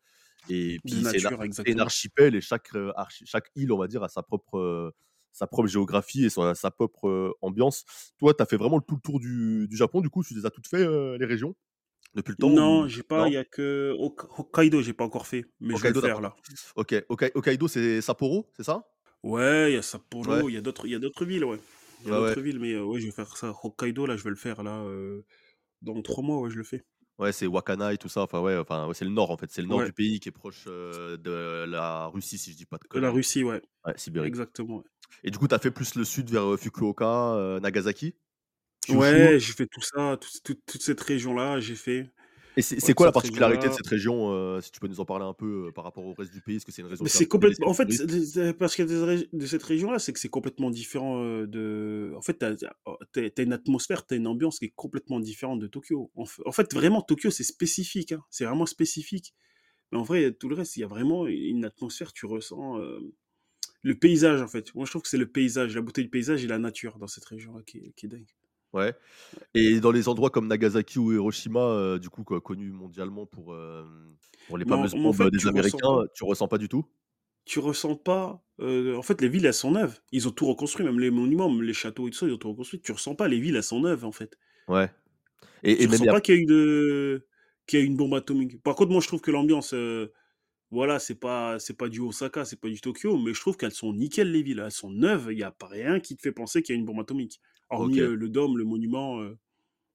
et puis c'est exactement. archipel et chaque, archi chaque île, on va dire, a sa propre, sa propre géographie et sa sa propre, ambiance. Toi, tu as fait vraiment tout le tour du du Japon, du coup, tu les as toutes fait, les régions? Depuis le temps Non, ou j'ai pas, il y a que Hok Hokkaido, j'ai pas encore fait, mais je vais le faire là. OK. Hokkai Hokkaido, c'est Sapporo, c'est ça? Ouais, il y a. Sapporo, il y a d'autres il y a d'autres villes, ouais. Il y a ouais. d'autres villes, mais heu, ouais, je vais faire ça. Hokkaido, là, je vais le faire là, dans 3 mois, ouais, je le fais. Ouais, c'est Wakkanai, tout ça. Enfin, ouais, enfin, ouais, c'est le nord, en fait. C'est le nord Ouais. du pays qui est proche, de la Russie, si je dis pas de De la conneries. Russie, ouais. Ouais, Sibérie. Exactement. Et du coup, tu as fait plus le sud vers, Fukuoka, Nagasaki? Kyushu? Ouais, j'ai fait tout ça, toute cette région-là, j'ai fait. Et c'est quoi la particularité de cette région, heu, si tu peux nous en parler un peu, heu, par rapport au reste du pays? Est-ce que c'est une région c'est complètement en fait, parce rég de cette région-là, c'est que c'est complètement différent, heu, de en fait, tu as oh, une atmosphère, tu as une ambiance qui est complètement différente de Tokyo. En fait, vraiment, Tokyo, c'est spécifique, hein, c'est vraiment spécifique. Mais en vrai, tout le reste, il y a vraiment une atmosphère, tu ressens, le paysage, en fait. Moi, je trouve que c'est le paysage, la beauté du paysage et la nature dans cette région-là qui qui est dingue. Ouais. Et dans les endroits comme Nagasaki ou Hiroshima, heu, du coup, quoi, connus mondialement pour, hem, pour les fameuses mais en bombes, fait, heu, des tu ressens Américains, pas tu ressens pas du tout? tu ressens pas, en fait, les villes, elles sont neuves. Ils ont tout reconstruit, même les monuments, même les châteaux et tout ça, ils ont tout reconstruit. Tu ressens pas, les villes, elles sont neuves, en fait. Ouais. Et Tu même ressens a pas qu'il y a eu de qu'il y a une bombe atomique. Par contre, moi, je trouve que l'ambiance, voilà, c'est pas c'est pas du Osaka, c'est pas du Tokyo, mais je trouve qu'elles sont nickel les villes. Elles sont neuves, il y a pas rien qui te fait penser qu'il y a une bombe atomique. Hormis, le dôme, le monument,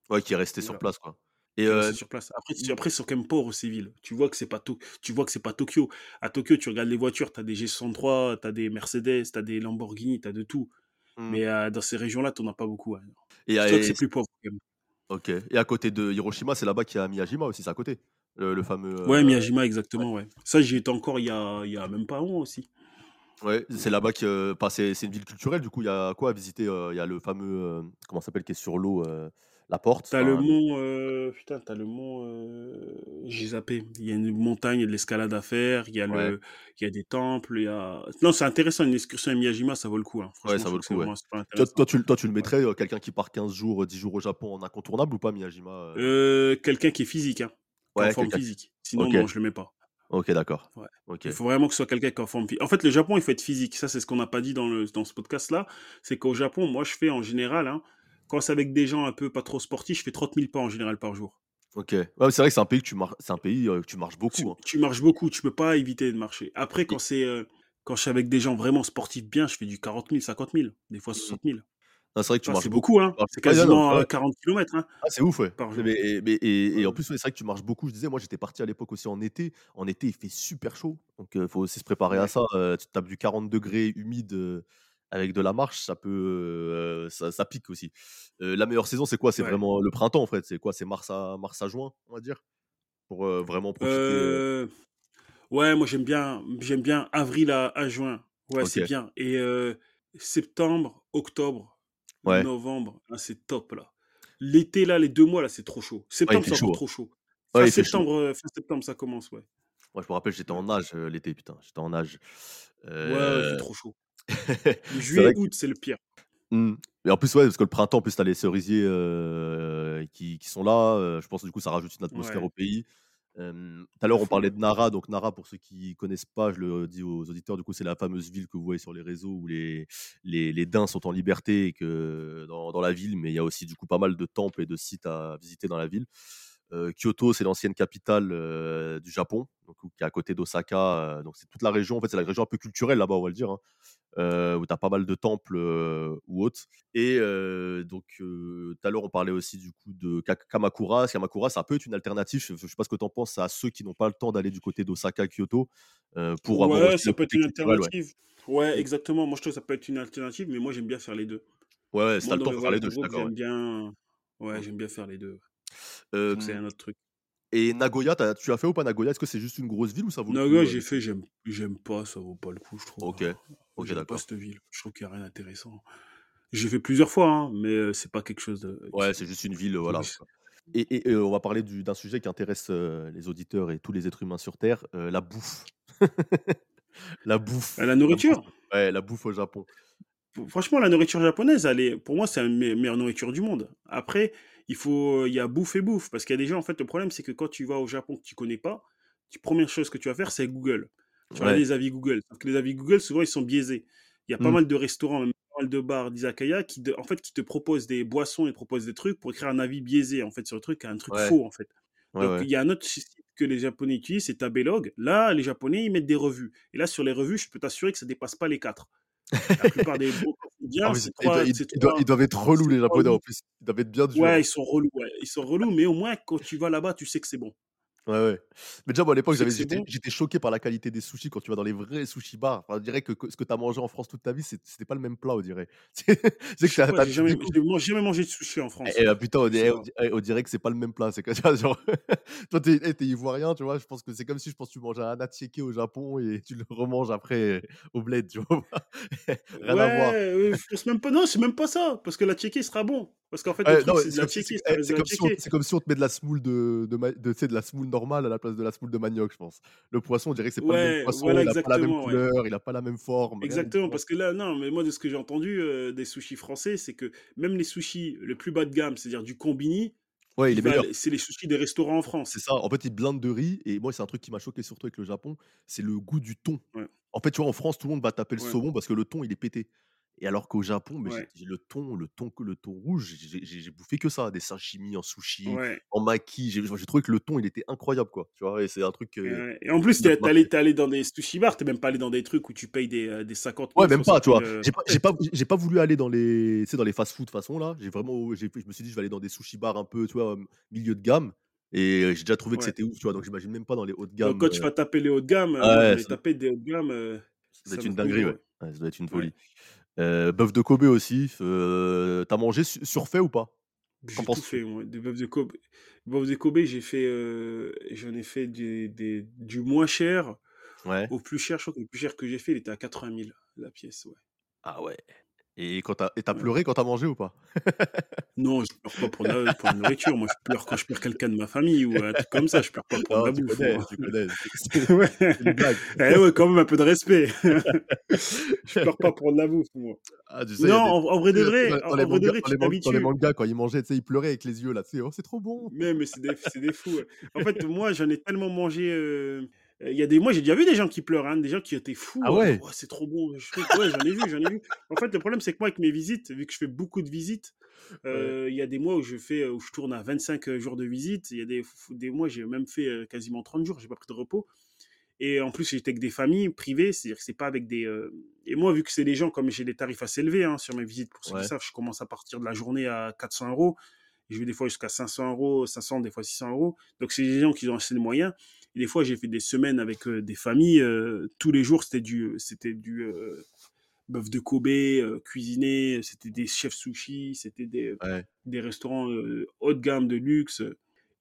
Ouais, qui est resté sur place, quoi. Et heu, sur place. Après mmh, après, c'est quand même ces villes. Tu vois que c'est pas To tu vois que c'est pas Tokyo. À Tokyo, tu regardes les voitures, tu as des G63, tu as des Mercedes, tu as des Lamborghini, tu as de tout. mmh. Mais, dans ces régions-là, tu en as pas beaucoup, ouais. Et à c'est plus pauvre quand même. OK. Et à côté de Hiroshima, c'est là-bas qu'il y a Miyajima aussi, c'est à côté? Le le fameux, Ouais, Miyajima, exactement, ouais. Ça, j'y étais encore il y a il y a même pas un mois aussi. Ouais, c'est là-bas que enfin, c'est c'est une ville culturelle, du coup, il y a quoi à visiter? Heu, il y a le fameux, heu, comment ça s'appelle? Qui est sur l'eau, heu, la porte, Tu as le enfin mont, heu, putain, tu as le mont, heu, j'ai zappé. Il y a une montagne, il y a de l'escalade à faire, il y a ouais, le il y a des temples, il y a non, c'est intéressant, une excursion à Miyajima, ça vaut le coup, hein. ouais, Franchement, ça vaut trouve le que c'est coup, ouais. vraiment super Toi toi intéressant. tu le toi tu le Ouais. mettrais, heu, quelqu'un qui part 15 jours, heu, 10 jours au Japon en incontournable ou pas Miyajima, heu? Heu, quelqu'un qui est physique, hein, qui est en Ouais, forme quelqu'un qui physique. Sinon, OK, non, je le mets pas. OK, d'accord. Ouais. Il faut vraiment que ce soit quelqu'un qui est en forme en fait, le Japon, il faut être physique. Ça, c'est ce qu'on n'a pas dit dans le dans ce podcast-là. C'est qu'au Japon, moi, je fais en général, hein, quand c'est avec des gens un peu pas trop sportifs, je fais trente mille pas en général par jour. OK. Ouais, c'est vrai que c'est un pays que tu marches c'est un pays, heu, que tu marches beaucoup, Tu hein. tu marches beaucoup, tu peux pas éviter de marcher. Après, quand c'est, heu, quand je suis avec des gens vraiment sportifs bien, je fais du quarante mille, cinquante mille, des fois mmh. soixante mille. Non, c'est vrai que Tu vois, marches beaucoup. hein? C'est ouais, non, non, quasiment, bah, heu, ouais. 40 kilomètres, hein, Ah, c'est ouf, ouais. par Mais et en plus, c'est vrai que tu marches beaucoup. Je disais, moi, j'étais parti à l'époque aussi en été. En été, il fait super chaud, donc heu, faut aussi se préparer à ça. Heu, tu tapes du 40 degrés humide, avec de la marche, ça peut, ça ça pique aussi. La meilleure saison, c'est quoi? C'est Ouais. vraiment le printemps, en fait? C'est quoi? C'est mars à mars à juin, on va dire? Pour, vraiment profiter, ouais, moi, j'aime bien j'aime bien avril à à juin. Ouais, c'est bien et septembre, octobre, Ouais. novembre, c'est top, là. L'été, là, les 2 mois, là, c'est trop chaud. Septembre, c'est chaud, hein. trop chaud. Fin Ouais, chaud. septembre, heu, fin septembre, ça commence, ouais. Moi, je me rappelle, j'étais en nage, heu, l'été, putain, j'étais en nage. Ouais, Heu, trop chaud. Juillet, que août, c'est le pire. Mmh. Et en plus, ouais, parce que le printemps, en plus, tu as les cerisiers, qui qui sont là, je pense, du coup, ça rajoute une atmosphère au pays. Tout à l'heure, on parlait de Nara, donc Nara, pour ceux qui connaissent pas, je le dis aux auditeurs, du coup, c'est la fameuse ville que vous voyez sur les réseaux où les les daims sont en liberté dans dans la ville, mais il y a aussi, du coup, pas mal de temples et de sites à visiter dans la ville. Heu, Kyoto, c'est l'ancienne capitale, heu, du Japon, donc qui est à côté d'Osaka, heu, donc c'est toute la région, en fait, c'est la région un peu culturelle là-bas, on va le dire, hein où tu as pas mal de temples, ou autres et donc tout à l'heure, on parlait aussi du coup de Ka Kamakura. Kamakura, ça peut être une alternative, je je sais pas ce que tu en penses, à ceux qui n'ont pas le temps d'aller du côté d'Osaka, Kyoto, pour Ouais, ça peut être une ouais. alternative. Ouais, Mmh. exactement. Moi, je trouve que ça peut être une alternative, mais moi, j'aime bien faire les 2. Ouais, Moi, le temps, faut faire les voyages 2, en je suis groupe, d'accord, ouais. j'aime bien ouais, Mmh. j'aime bien faire les 2. C'est un autre truc. et Nagoya, tu as tu as fait ou pas Nagoya? Est-ce que c'est juste une grosse ville ou ça vaut le Nagoya, coup, heu, j'ai fait, j'aime j'aime pas, ça vaut pas le coup, je trouve. OK. OK, J'aime pas d'accord. cette ville. Je trouve qu'il y a rien d'intéressant. J'ai fait plusieurs fois, hein, mais c'est pas quelque chose de Ouais, c'est juste une ville, voilà, et on va parler du d'un sujet qui intéresse, les auditeurs et tous les êtres humains sur terre, la bouffe. La Bah, bouffe, la la bouffe, nourriture, ouais, la bouffe au Japon. franchement, la nourriture japonaise, elle est pour moi, c'est la me meilleure nourriture du monde. Après, il faut il y a bouffe et bouffe, parce qu'il y a des gens, en fait, le problème, c'est que quand tu vas au Japon que tu connais pas, tu 1 chose que tu vas faire, c'est Google. Tu vas Ouais. les avis Google, sauf que les avis Google, souvent, ils sont biaisés. Il y a pas Mmh. mal de restaurants, même pas mal de bars, d'izakaya qui te en fait, qui te proposent des boissons et proposent des trucs pour écrire un avis biaisé, en fait, sur le truc, un truc Ouais. faux, en fait. Ouais, Donc, ouais. il y a un autre site que les Japonais utilisent, c'est Tabelog. Là, les Japonais, ils mettent des revues. Et là, sur les revues, je peux t'assurer que ça dépasse pas les 4. La plupart des bons Ah c'est ils doivent 3, ils ils doivent 3, ils doivent être relous les 3 japonais en 8. plus. Ils doivent être bien durs, Ouais, hein. ils sont relous, ouais. Ils sont relous, mais au moins, quand tu vas là-bas, tu sais que c'est bon. Ouais, ouais. Mais déjà moi à Tu l'époque sais j'avais que c'est j'étais bon? j'étais choqué par la qualité des sushis quand tu vas dans les vrais sushi bars. Enfin, on dirait que que ce que tu as mangé en France toute ta vie, c'est c'était pas le même plat, on dirait. C'est c'est Je que tu sais as tu pas, as j'ai tu jamais découvres j'ai man jamais mangé de sushi en Eh France, eh hein. bah putain, on Je sais dirait on pas. di eh on dirait que c'est pas le même plat. C'est que tu vois genre toi tu es eh, tu es ivoirien, tu vois? Je pense que c'est comme si je pense tu manges un attiéké au Japon et tu le remanges après au bled, tu vois? Rien à voir. Ouais, je pense même pas non, c'est même pas ça, parce que l'attiéké sera bon. Parce qu'en fait, c'est c'est comme si c'est c'est on c'est comme si on te met de la semoule de de de la semoule normale à la place de la semoule de manioc, je pense. Le poisson, on dirait que c'est pas le même poisson, voilà, il a pas la même ouais. couleur, il a pas la même forme, Exactement, parce que là, non, mais moi, de ce que j'ai entendu, heu, des sushis français, c'est que même les sushis le plus bas de gamme, c'est-à-dire du Combini, Ouais, il ils est meilleur. valent c'est les sushis des restaurants en C'est France. ça, en fait, ils blindent de riz et moi, c'est un truc qui m'a choqué surtout avec le Japon, c'est le goût du thon. Ouais. En fait, tu vois, en France, tout le monde va taper le Ouais. saumon parce que le thon, il est pété et alors qu'au Japon, mais j'ai Ouais. j'ai le thon le thon le thon rouge, j'ai bouffé que ça, des sashimi en sushi, Ouais. en maki, j'ai trouvé que le thon, il était incroyable, quoi, tu vois? Et c'est un truc, Et en plus, qui tu m'a es tu es allé allé dans des sushi bars, tu es même pas allé dans des trucs où tu payes des, heu, des 50 Ouais, 000, même pas, 60 tu 000, vois? heu, J'ai pas pas pas voulu aller dans les tu sais, dans les fast-food façon là, j'ai vraiment je me suis dit: «Je vais aller dans des sushi bars un peu, tu vois, milieu de gamme» et heu, j'ai déjà trouvé que c'était ouf, tu vois? Donc j'imagine même pas dans les hauts de Donc gamme, quand tu vas taper les hauts de gamme, tapé des hauts de gamme, ça doit être une dinguerie, ouais. ouais. Ça doit être une folie. Heu, bœuf de Kobe aussi, f heu, tu as mangé su surfait ou pas? J'ai tout fait moi, des bœuf de Kobe bœuf de Kobe, j'ai fait, heu, j'en ai fait des des du moins cher Ouais. au plus cher. Je crois que le plus cher que j'ai fait, il était à 80 000 la pièce, ouais. Ah ouais et quand tu as et tu as Ouais. pleuré quand tu as mangé ou pas? Non, je pleure pas pour la pour la nourriture. Moi, je pleure quand je perds quelqu'un de ma famille ou un truc comme ça. Je pleure pas pour de Non, la tu bouffe, connais, tu connais, Ouais. une blague. Eh ouais, quand même un peu de respect. Je pleure pas pour de la bouffe, moi. Ah, tu sais, Non, des en en vrai de vrai dans en dans les vrai de mangas vrai, dans tu les man dans les mangas, quand ils mangeaient, tu sais, ils pleuraient avec les yeux là, tu sais: «Oh, c'est trop bon!» Mais mais c'est des des fous, ouais. En fait, moi, j'en ai tellement mangé, heu, il y a des moi, j'ai déjà vu des gens qui pleurent, hein, des gens qui étaient Ah fous, heu, genre: ouais? «Oh, c'est trop bon, je truc». Ouais, j'en ai vu, j'en ai vu. En fait, le problème, c'est que moi, avec mes visites, vu que je fais beaucoup de visites, heu, il y a des mois où je fais, où je tourne à 25, heu, jours de visite. Il y a des des mois, j'ai même fait, quasiment 30 jours, j'ai pas pris de repos et en plus, j'étais avec des familles privées, c'est-à-dire que c'est pas avec des, et moi, vu que c'est des gens comme j'ai des tarifs assez élevés, hein, sur mes visites, pour ceux qui Ouais. savent, je commence à partir de la journée à 400 €. Je vais des fois jusqu'à 500 €, 500, des fois 600 €. Donc c'est des gens qui ont assez de moyens et des fois, j'ai fait des semaines avec, heu, des familles, heu, tous les jours, c'était du, heu, c'était du, bœuf de Kobe, cuisiné, c'était des chefs sushis, c'était des, Ouais. des restaurants, haut de gamme, de luxe,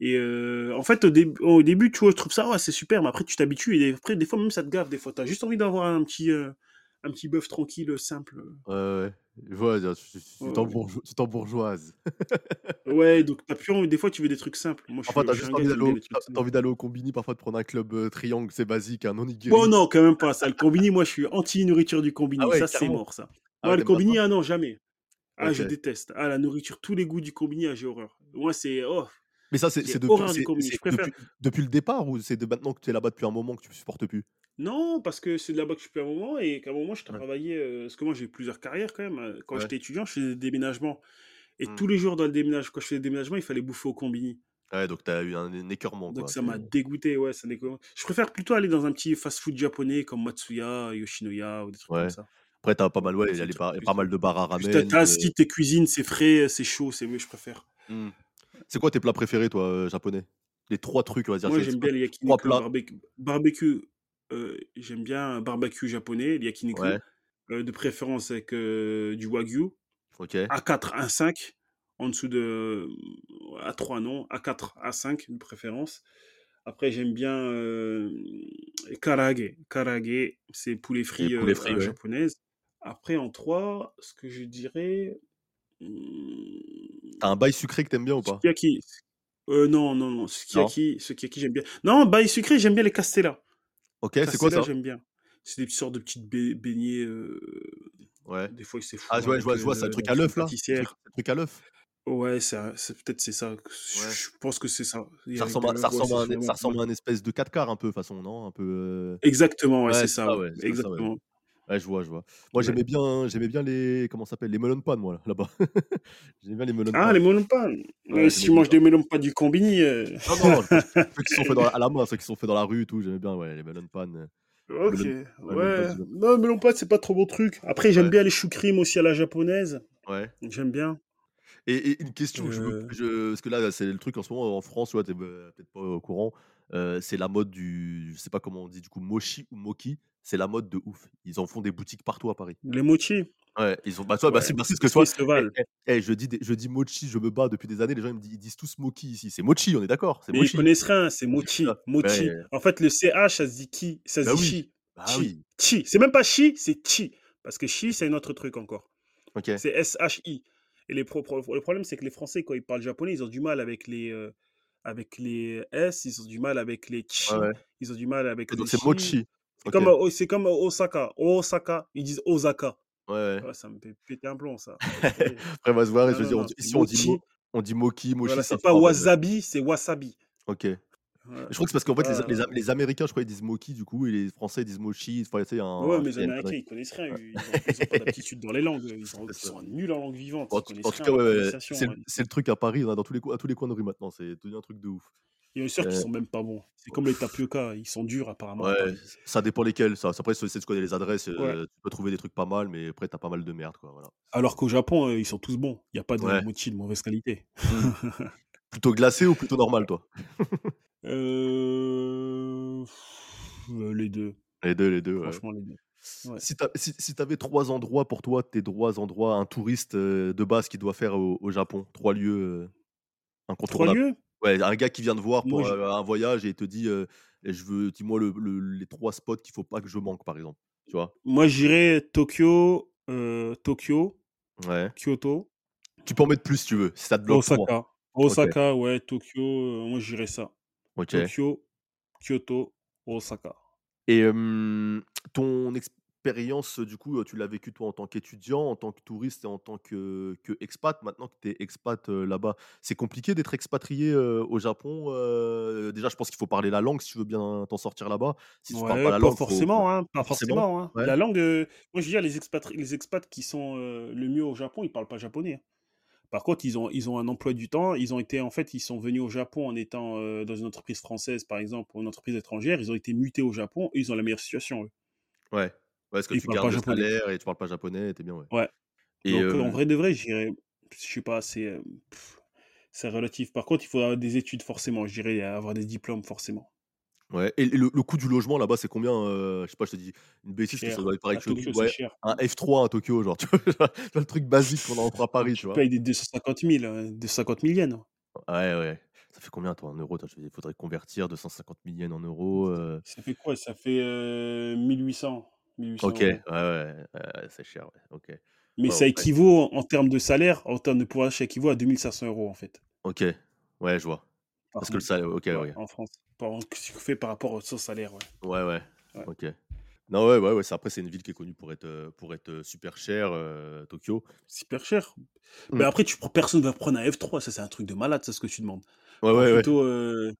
et en fait, au début au début, tu vois, je trouve ça, ouais, c'est super, mais après tu t'habitues et après, des fois, même ça te gave, des fois. Tu as juste envie d'avoir un petit, un petit bœuf tranquille, heu, simple, heu Ouais, ouais, ouais. Je vois, dire tu tu tu t'embourgeoises. Ouais, donc tu as plus envie des fois, tu veux des trucs simples. Moi, je Parfois, suis tu as je suis juste envie d'aller au envie d'aller combini, parfois de prendre un club, heu, triangle, c'est basique, un Bon, onigiri. non, quand même pas ça. Le combini, moi, je suis anti nourriture du Ah combini. ouais, Ça, c'est mort, ça. Ah ouais, le combini, ah non, jamais. Ah, je déteste. Ah, la nourriture, tous les goûts du combini, ah, j'ai horreur. Moi, c'est oh, Mais ça, c'est depuis préfère le départ ou c'est de maintenant que tu es là-bas depuis un moment que tu supportes plus? non, parce que c'est de là-bas que je suis depuis un moment et qu'à un moment, je travaillais, heu, parce que moi, j'ai eu plusieurs carrières quand même, heu. Quand Ouais. j'étais étudiant, je faisais des déménagements et Mmh. tous les jours dans le déménage quand je faisais des déménagements, il fallait bouffer au combini. Ouais, donc tu as eu un un Donc quoi, ça m'a dégoûté, ouais, ça dégoût je préfère plutôt aller dans un petit fast-food japonais comme Matsuya, Yoshinoya ou des trucs comme ouais. ça. Après, tu as pas mal, ouais, il y a les pas mal de bars à ramen, es de assis, tu cuisines, c'est frais, c'est chaud, c'est mieux, je préfère. mmh. C'est quoi tes plats préférés, toi, heu, japonais? Les 3 trucs, on va dire, Moi, j'aime bien les 3 yakiniku plats? barbecue barbecue, j'aime bien un barbecue japonais, les yakiniku, Ouais, heu, de préférence avec, heu, du wagyu, OK. A4, A5, en dessous de A3 non, A4, A5 de préférence. Après j'aime bien, hem, karaage. Karaage, c'est poulet Et frit, poulet frit, ouais. japonaise. Après en 3, ce que je dirais, Tu as un mmh, bail sucré que tu aimes bien ou pas? sukiyaki. Heu, non, non, non, sukiyaki sukiyaki, j'aime bien. Non, bail sucré, j'aime bien les castelas. OK, c'est quoi Castella, ça? j'aime bien. C'est des sortes de petites beignets, heu, Ouais. des fois, ils se Ah ouais, je vois je vois, c'est un heu, truc à l'œuf là? Pâtissière. le truc à l'œuf? Ouais, c'est peut-être c'est ça, je pense que c'est ça. Ça ressemble ça ressemble c'est à un un espèce de 4 quarts un peu façon, non? Un peu, heu Exactement, ouais, c'est c'est ça, c'est exactement. Ouais, je vois, je vois. Moi, Ouais. j'aimais bien j'aimais bien les comment s'appelle? Les melon pan, moi, là-bas. J'aimais bien les melon Ah, pan. les melon pan! Ouais, si tu manges des melon pan du combini, heu Non, non, ceux qui sont faits dans la à la main, ceux qui sont faits dans la rue et tout, j'aimais bien, ouais, les melon pan, heu, OK, melon ouais, melon pan, ouais. j'aimais Non, melon pan, c'est pas trop mon truc. Après, j'aime ouais, bien les choux aussi à la japonaise. ouais. J'aime bien. Et et une question je je parce que là, c'est le truc en ce moment en France, tu vois, tu es peut-être pas au courant, c'est la mode du je sais pas comment on dit du coup, mochi ou moki, c'est la mode de ouf. Ils en font des boutiques partout à Paris. les mochi? Ouais, ils ont bah, tu vois, bah, Ouais, c'est bah, c'est ce que parce qu'ils toi eh eh eh, je dis des je dis mochi, je me bats depuis des années, les gens ils me disent ils disent tous moki ici. C'est mochi, on est d'accord? Mais ils mochi. connaissent rien, c'est mochi, Ouais, mochi. En fait, le CH, ça se dit qui, ça se bah, dit oui, chi, bah, chi, oui. chi. C'est même pas chi, c'est chi. Parce que chi, c'est un autre truc encore. C'est S-H-I. Et les pro- le problème, c'est que les Français, quand ils parlent japonais, ils ont du mal avec les, euh, avec les S, ils ont du mal avec les chi, ouais. ils ont du mal avec Et les donc c'est chi. mochi. C'est OK. comme, euh, c'est comme Osaka. Osaka, ils disent Osaka. Ouais, ouais. Ça me fait péter un plomb, ça. Après, on va se voir et Non, je veux dire, on ici on dit mo on dit moki, mochi, Voilà, c'est pas wasabi, c'est wasabi. OK. Je crois que c'est parce qu'en fait, les, pas. les, les Américains, je crois, ils disent moki, du coup, et les Français ils disent mochi. Enfin, tu sais, a Ouais, un, mais les Américains, ils connaissent rien. Ils ont, ils ont pas d'aptitude dans les langues. Ils, sont nuls en langue vivante. En, tout cas, ouais, c'est le truc à Paris, dans tous les, à tous les coins de rue maintenant. C'est devenu un truc de ouf. Il y a sûr qu'ils Euh, sont même pas bons. C'est comme les tapioca. Ils sont durs apparemment ouais, ça dépend lesquels. Ça. Après, c'est tu connais les adresses, Ouais. euh, tu peux trouver des trucs pas mal, mais après, t'as pas mal de merde, quoi. Voilà. Alors qu'au Japon, euh, ils sont tous bons. Il n'y a pas de Ouais. mochi de mauvaise qualité. Hmm. Plutôt glacé ou plutôt normal, toi? Euh, euh, Les deux. Les deux, les deux, ouais. Franchement, les deux. Ouais. Si tu si, si avais trois endroits pour toi, tes trois endroits, un touriste euh, de base qui doit faire au, au Japon, trois lieux euh, Trois incontournables. lieux? Ouais, un gars qui vient te voir pour euh, un voyage et il te dit euh, je veux, dis-moi le, le- les trois spots qu'il faut pas que je manque, par exemple. Tu vois? Moi, j'irais Tokyo, euh, Tokyo, Ouais. Kyoto, Tu peux en mettre plus si tu veux, si ça te bloque trois. Osaka. Osaka, ouais, Tokyo, moi, j'irais ça. Ok. Tokyo, Kyoto, Osaka. Et ton expérience, du coup, tu l'as vécu toi en tant qu'étudiant, en tant que touriste et en tant que que expat. Maintenant que tu es expat, là-bas, c'est compliqué d'être expatrié, au Japon? Déjà, je pense qu'il faut parler la langue si tu veux bien t'en sortir là-bas. Si tu parles pas Ouais, la pas langue, faut faut forcément, hein, pas forcément? hein. Ouais? La langue, moi, je veux dire les expatri les expats qui sont, le mieux au Japon, ils parlent pas japonais, hein. Par contre, ils ont ils ont un emploi du temps, ils ont été en fait, ils sont venus au Japon en étant, heu, dans une entreprise française, par exemple, ou une entreprise étrangère, ils ont été mutés au Japon et ils ont la meilleure situation, eux. Ouais. Ouais, parce que Et tu gardes pas le japonais. salaire et tu parles pas japonais et tu es bien, ouais. Ouais. Et Donc, heu, en hem vrai de vrai, je dirais, je sais pas, c'est, c'est relatif. Par contre, il faut avoir des études forcément, je dirais avoir des diplômes forcément. Ouais et le le coût du logement là-bas, c'est combien, heu? Je sais pas, je te dis une bêtise que ça Cher. doit être pareil que. Tokyo, Ouais, cher. un F3 à Tokyo, genre, tu vois? Le truc basique qu'on a à Bah, Paris, tu tu vois? payes des 250 000, heu, 250 000 yens. Ouais, ouais. Ça fait combien toi en euros? Il faudrait convertir 250 000 yens en euros, heu. Ça fait quoi? Ça fait, heu, 1 800 1 800 OK, ouais, €. ouais, c'est cher, ouais, OK. Mais Ouais, ça équivaut en termes de salaire, en termes de pouvoir d'achat, ça équivaut à 2 500 € en fait, OK. Ouais, je vois. Par Parce que le salaire OK, Ouais, en France. Par ce que tu fais par rapport au salaire, ouais. Ouais, ouais, Ouais. OK. Non, ouais, ouais, ouais, après c'est une ville qui est connue pour être, heu, pour être, heu, super chère, heu, Tokyo. Super cher. Mmh. Mais après, tu prends personne va prendre un F3, ça c'est un truc de malade, c'est ce que tu demandes. Ouais, ouais, ouais. plutôt, heu,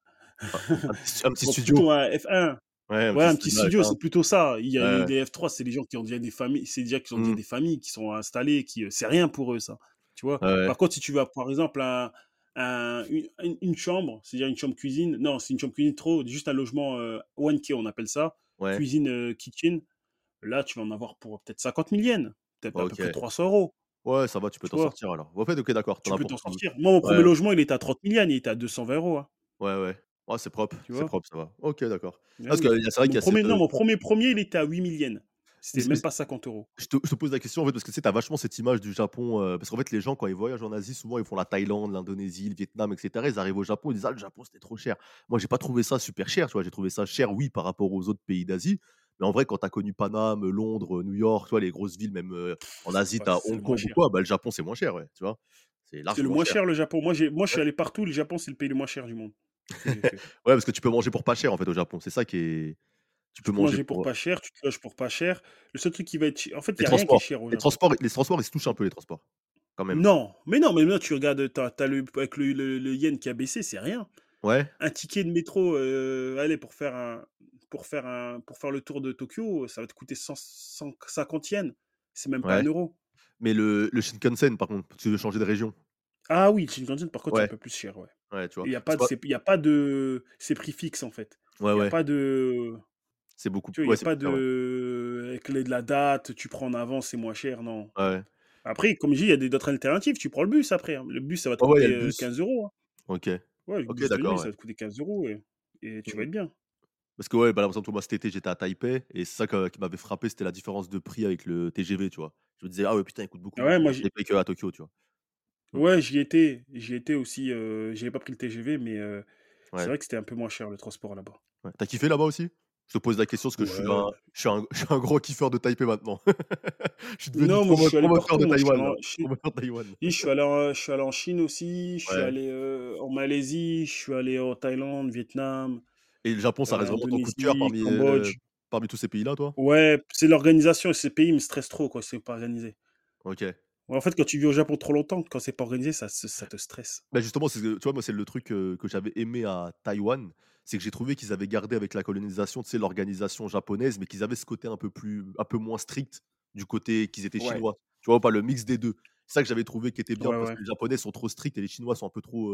Un un petit studio. plutôt un F1. Ouais, un Ouais, petit un petit studio c'est plutôt ça. Il y a ouais, les F3, c'est les gens qui ont déjà des familles, c'est déjà qui ont déjà mmh, des familles, qui sont installées, qui, c'est rien pour eux ça, tu vois? ouais, ouais, Par contre, si tu vas, par exemple, un un une chambre, c'est-à-dire une chambre cuisine non, c'est une chambre cuisine trop juste un logement, heu, 1K on appelle ça, ouais. cuisine, heu, kitchen, là, tu vas en avoir pour peut-être 50 000 yens, peut-être à peu près OK. 300 €, Ouais, ça va, tu peux t'en sortir alors. En fait, OK, d'accord, tu peux t'en sortir. Moi, mon premier logement, il était à 30 000 yens, il était à 220 €, hein, ouais, ouais. Ouais, c'est propre, tu c'est propre, ça va. OK, d'accord. Eh Parce que c'est vrai qu'il y a cette, premier non, mon premier premier, il était à 8 000 yens. C'était même pas 50 €. Je te, je te pose la question en fait parce que tu sais, as vachement cette image du Japon. euh, parce qu'en fait, les gens, quand ils voyagent en Asie, souvent ils font la Thaïlande, l'Indonésie, le Vietnam, etc. Ils arrivent au Japon, ils disent Ah, le Japon, c'était trop cher. Moi, j'ai pas trouvé ça super cher. Tu vois, j'ai trouvé ça cher, oui, par rapport aux autres pays d'Asie. Mais en vrai, quand tu as connu Paname, Londres, New York, tu vois, les grosses villes, même euh, en Asie, tu as Hong Kong ou quoi, bah, le Japon, c'est moins cher, ouais. Tu vois, c'est le moins cher. cher, le Japon. Moi, moi, je suis allé partout. Le Japon, c'est le pays le moins cher du monde ouais, parce que tu peux manger pour pas cher en fait au Japon. C'est ça qui est. Tu peux manger manger pour pour. pas cher, tu te loges pour pas cher. Le seul truc qui va être ch en fait, il Les y a rien qui est transports. cher Les transports, les transports, ils se touchent un peu, les transports. Quand même. Non, mais non, mais maintenant tu regardes, tu as le avec le le le yen qui a baissé, c'est rien. Ouais. Un ticket de métro, allez pour faire un pour faire un pour faire le tour de Tokyo, ça va te coûter 100 150 yens. C'est même pas un euro. Mais le le Shinkansen, par contre, tu veux changer de région. Ah oui, le Shinkansen, par contre, c'est un peu plus cher, ouais. Ouais, tu vois? Il y a pas a pas de c'est prix fixe, en fait. ouais, Il y a ouais, pas de c'est beaucoup tu vois, il y ouais, a pas plus ouais. de avec les de la date, tu prends en avance, c'est moins cher, non. Ouais. Après, comme je dis, il y a d'autres alternatives. Tu prends le bus après, hein. Le bus, ça va te coûter, le heu, bus. 15 €, hein. OK. Ouais, le bus d'accord, ça va te coûter 15 € et et tu vas Mmh être bien. Parce que ouais, bah, par exemple, moi, cet été, j'étais à Taipei et c'est ça que qui m'avait frappé, c'était la différence de prix avec le TGV, tu vois? Je me disais: «Ah ouais, putain, il coûte beaucoup Ah ouais, moi, à j'ai Taipei qu'à Tokyo», tu vois? Mmh. ouais, j'y étais. J'y étais aussi, heu, j'avais pas pris le TGV, mais heu, c'est vrai que c'était un peu moins cher le transport là-bas. Tu kiffé là-bas aussi? Je te pose la question parce que je suis un Ouais. je suis un je suis un gros kiffeur de Taipei maintenant. Je suis devenu Non, je suis promoteur de Moi, je suis allé Taïwan, oui, je suis allé en je suis allé en Chine aussi, je suis allé, heu, en Malaisie, je suis allé en Thaïlande, Vietnam, et le Japon, ça heu, reste vraiment ton coup de cœur parmi, Cambodge. parmi tous ces pays-là, toi? Ouais, c'est l'organisation et ces pays me stressent trop, quoi, c'est pas organisé. OK. Ouais, en fait, quand tu vis au Japon trop longtemps, quand c'est pas organisé, ça se ça te stresse. Bah, justement, c'est tu vois, moi, c'est le truc, que j'avais aimé à Taïwan, c'est que j'ai trouvé qu'ils avaient gardé avec la colonisation, tu sais, l'organisation japonaise, mais qu'ils avaient ce côté un peu plus un peu moins strict du côté qu'ils étaient Ouais, chinois. Tu vois? Pas le mix des 2. C'est ça que j'avais trouvé qui était bien ouais, parce ouais. que les japonais sont trop stricts et les chinois sont un peu trop,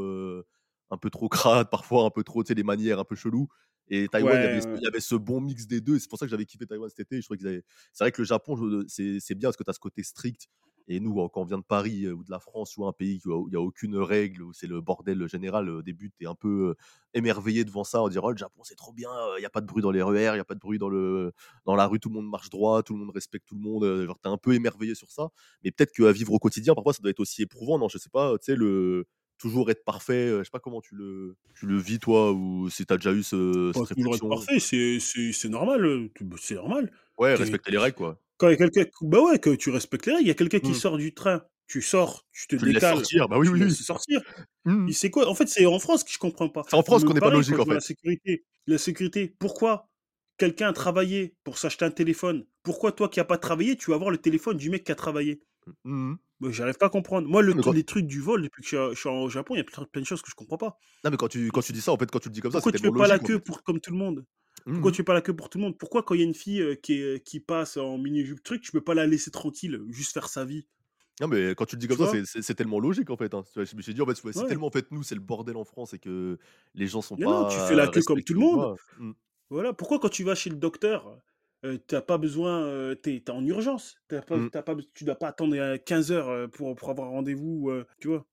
un peu trop crades parfois, un peu trop, tu sais, les manières un peu chelou et Taïwan, il y avait Ouais, ce ouais. il y avait ce bon mix des 2 et c'est pour ça que j'avais kiffé Taïwan cet été et je trouvais qu'ils avaient c'est vrai que le Japon, je c'est c'est bien parce que tu as ce côté strict et nous, quand on vient de Paris, heu, ou de la France ou un pays où il y a aucune règle, où c'est le bordel général, au début, tu es un peu, heu, émerveillé devant ça, en disant: «Oh le Japon, c'est trop bien, il y a pas de bruit dans les RER, il y a pas de bruit dans le dans la rue, tout le monde marche droit, tout le monde respecte tout le monde», genre tu es un peu émerveillé sur ça. Mais peut-être qu'à vivre au quotidien, parfois, ça doit être aussi éprouvant, non? Je sais pas, tu sais, le toujours être parfait, je sais pas comment tu le tu le vis toi ou si tu as déjà eu ce Pas cette toujours être parfait, c'est normal, bah, c'est normal. Ouais, respecter les règles, quoi. Quand il y a quelqu'un bah, ouais, que tu respectes les règles. Il y a quelqu'un qui Mmh. sort du train, tu sors, tu te Tu décales, sortir, bah oui, tu oui, sortir. Mmh c'est quoi? En fait, c'est en France que je comprends pas. C'est en France qu'on n'est pas logique, en vois la fait. sécurité la sécurité, pourquoi quelqu'un a travaillé pour s'acheter un téléphone? Pourquoi toi qui as pas travaillé, tu vas avoir le téléphone du mec qui a travaillé? Mmh j'arrive pas à comprendre. Moi, le les trucs du vol, depuis que je suis au Japon, il y a plein de choses que je comprends pas. non mais quand tu quand tu dis ça, en fait, quand tu le dis comme ça, c'est Pourquoi tu fais pas la queue fait. pour comme tout le monde? Mmh Pourquoi mh. tu fais pas la queue pour tout le monde? Pourquoi quand il y a une fille, heu, qui est qui passe en mini jupe truc, tu peux pas la laisser tranquille, juste faire sa vie? Non, mais quand tu le dis comme Tu ça, c'est c'est c'est tellement logique, en fait, hein. Je me suis dit, en fait, Ouais. tellement, en fait, nous, c'est le bordel en France et que les gens sont Mais non, tu fais la pas queue comme tout le monde. mmh. Voilà. Pourquoi quand tu vas chez le docteur, heu, tu pas besoin, heu, tu es en urgence, tu pas Mmh. pas tu dois pas attendre, heu, 15 heures, heu, pour pour avoir un rendez-vous, tu vois?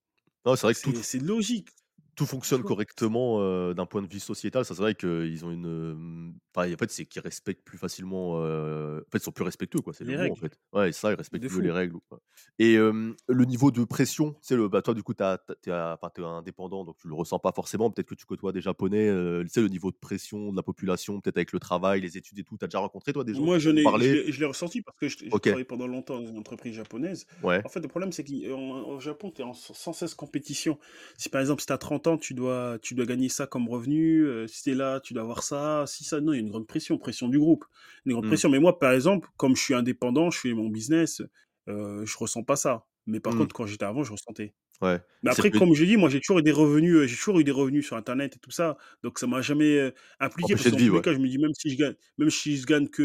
Non, c'est vrai que C'est c'est logique, tout fonctionne correctement, d'un point de vue sociétal. Ça, c'est vrai qu'ils ont une, enfin, en fait, c'est qu'ils respectent plus facilement, en fait, ils sont plus respectueux, quoi, c'est le Les mot, en règles, fait. Ouais, c'est ça, ils respectent de mieux les règles quoi et le niveau de pression, sais, le bah, toi, du coup, tu as tu enfin, tu es indépendant, donc tu le ressens pas forcément. Peut-être que tu côtoies des Japonais, heu, tu sais, le niveau de pression de la population, peut-être avec le travail, les études et tout. Tu as déjà rencontré, toi, des gens Moi, qui je t'ont n'ai je parlé? l'ai je l'ai ressenti parce que j'ai j'ai OK, travaillé pendant longtemps dans une entreprise japonaise. ouais. En fait, le problème, c'est qu'au Japon, tu es en sans sans cesse compétition. Si par exemple, si tu as 30 tu dois tu dois gagner ça comme revenu, heu, si tu es là, tu dois avoir ça, si ça non, il y a une grande pression, pression du groupe, une grande Mmh, pression. Mais moi, par exemple, comme je suis indépendant, je fais mon business, heu, je ressens pas ça. Mais par mmh, contre, quand j'étais avant, je ressentais. ouais Mais après, plus comme je dis, moi, j'ai toujours eu des revenus, heu, j'ai toujours eu des revenus sur internet et tout ça, donc ça m'a jamais, heu, impliqué parce ouais. cas, je me dis même si je gagne même si je gagne que,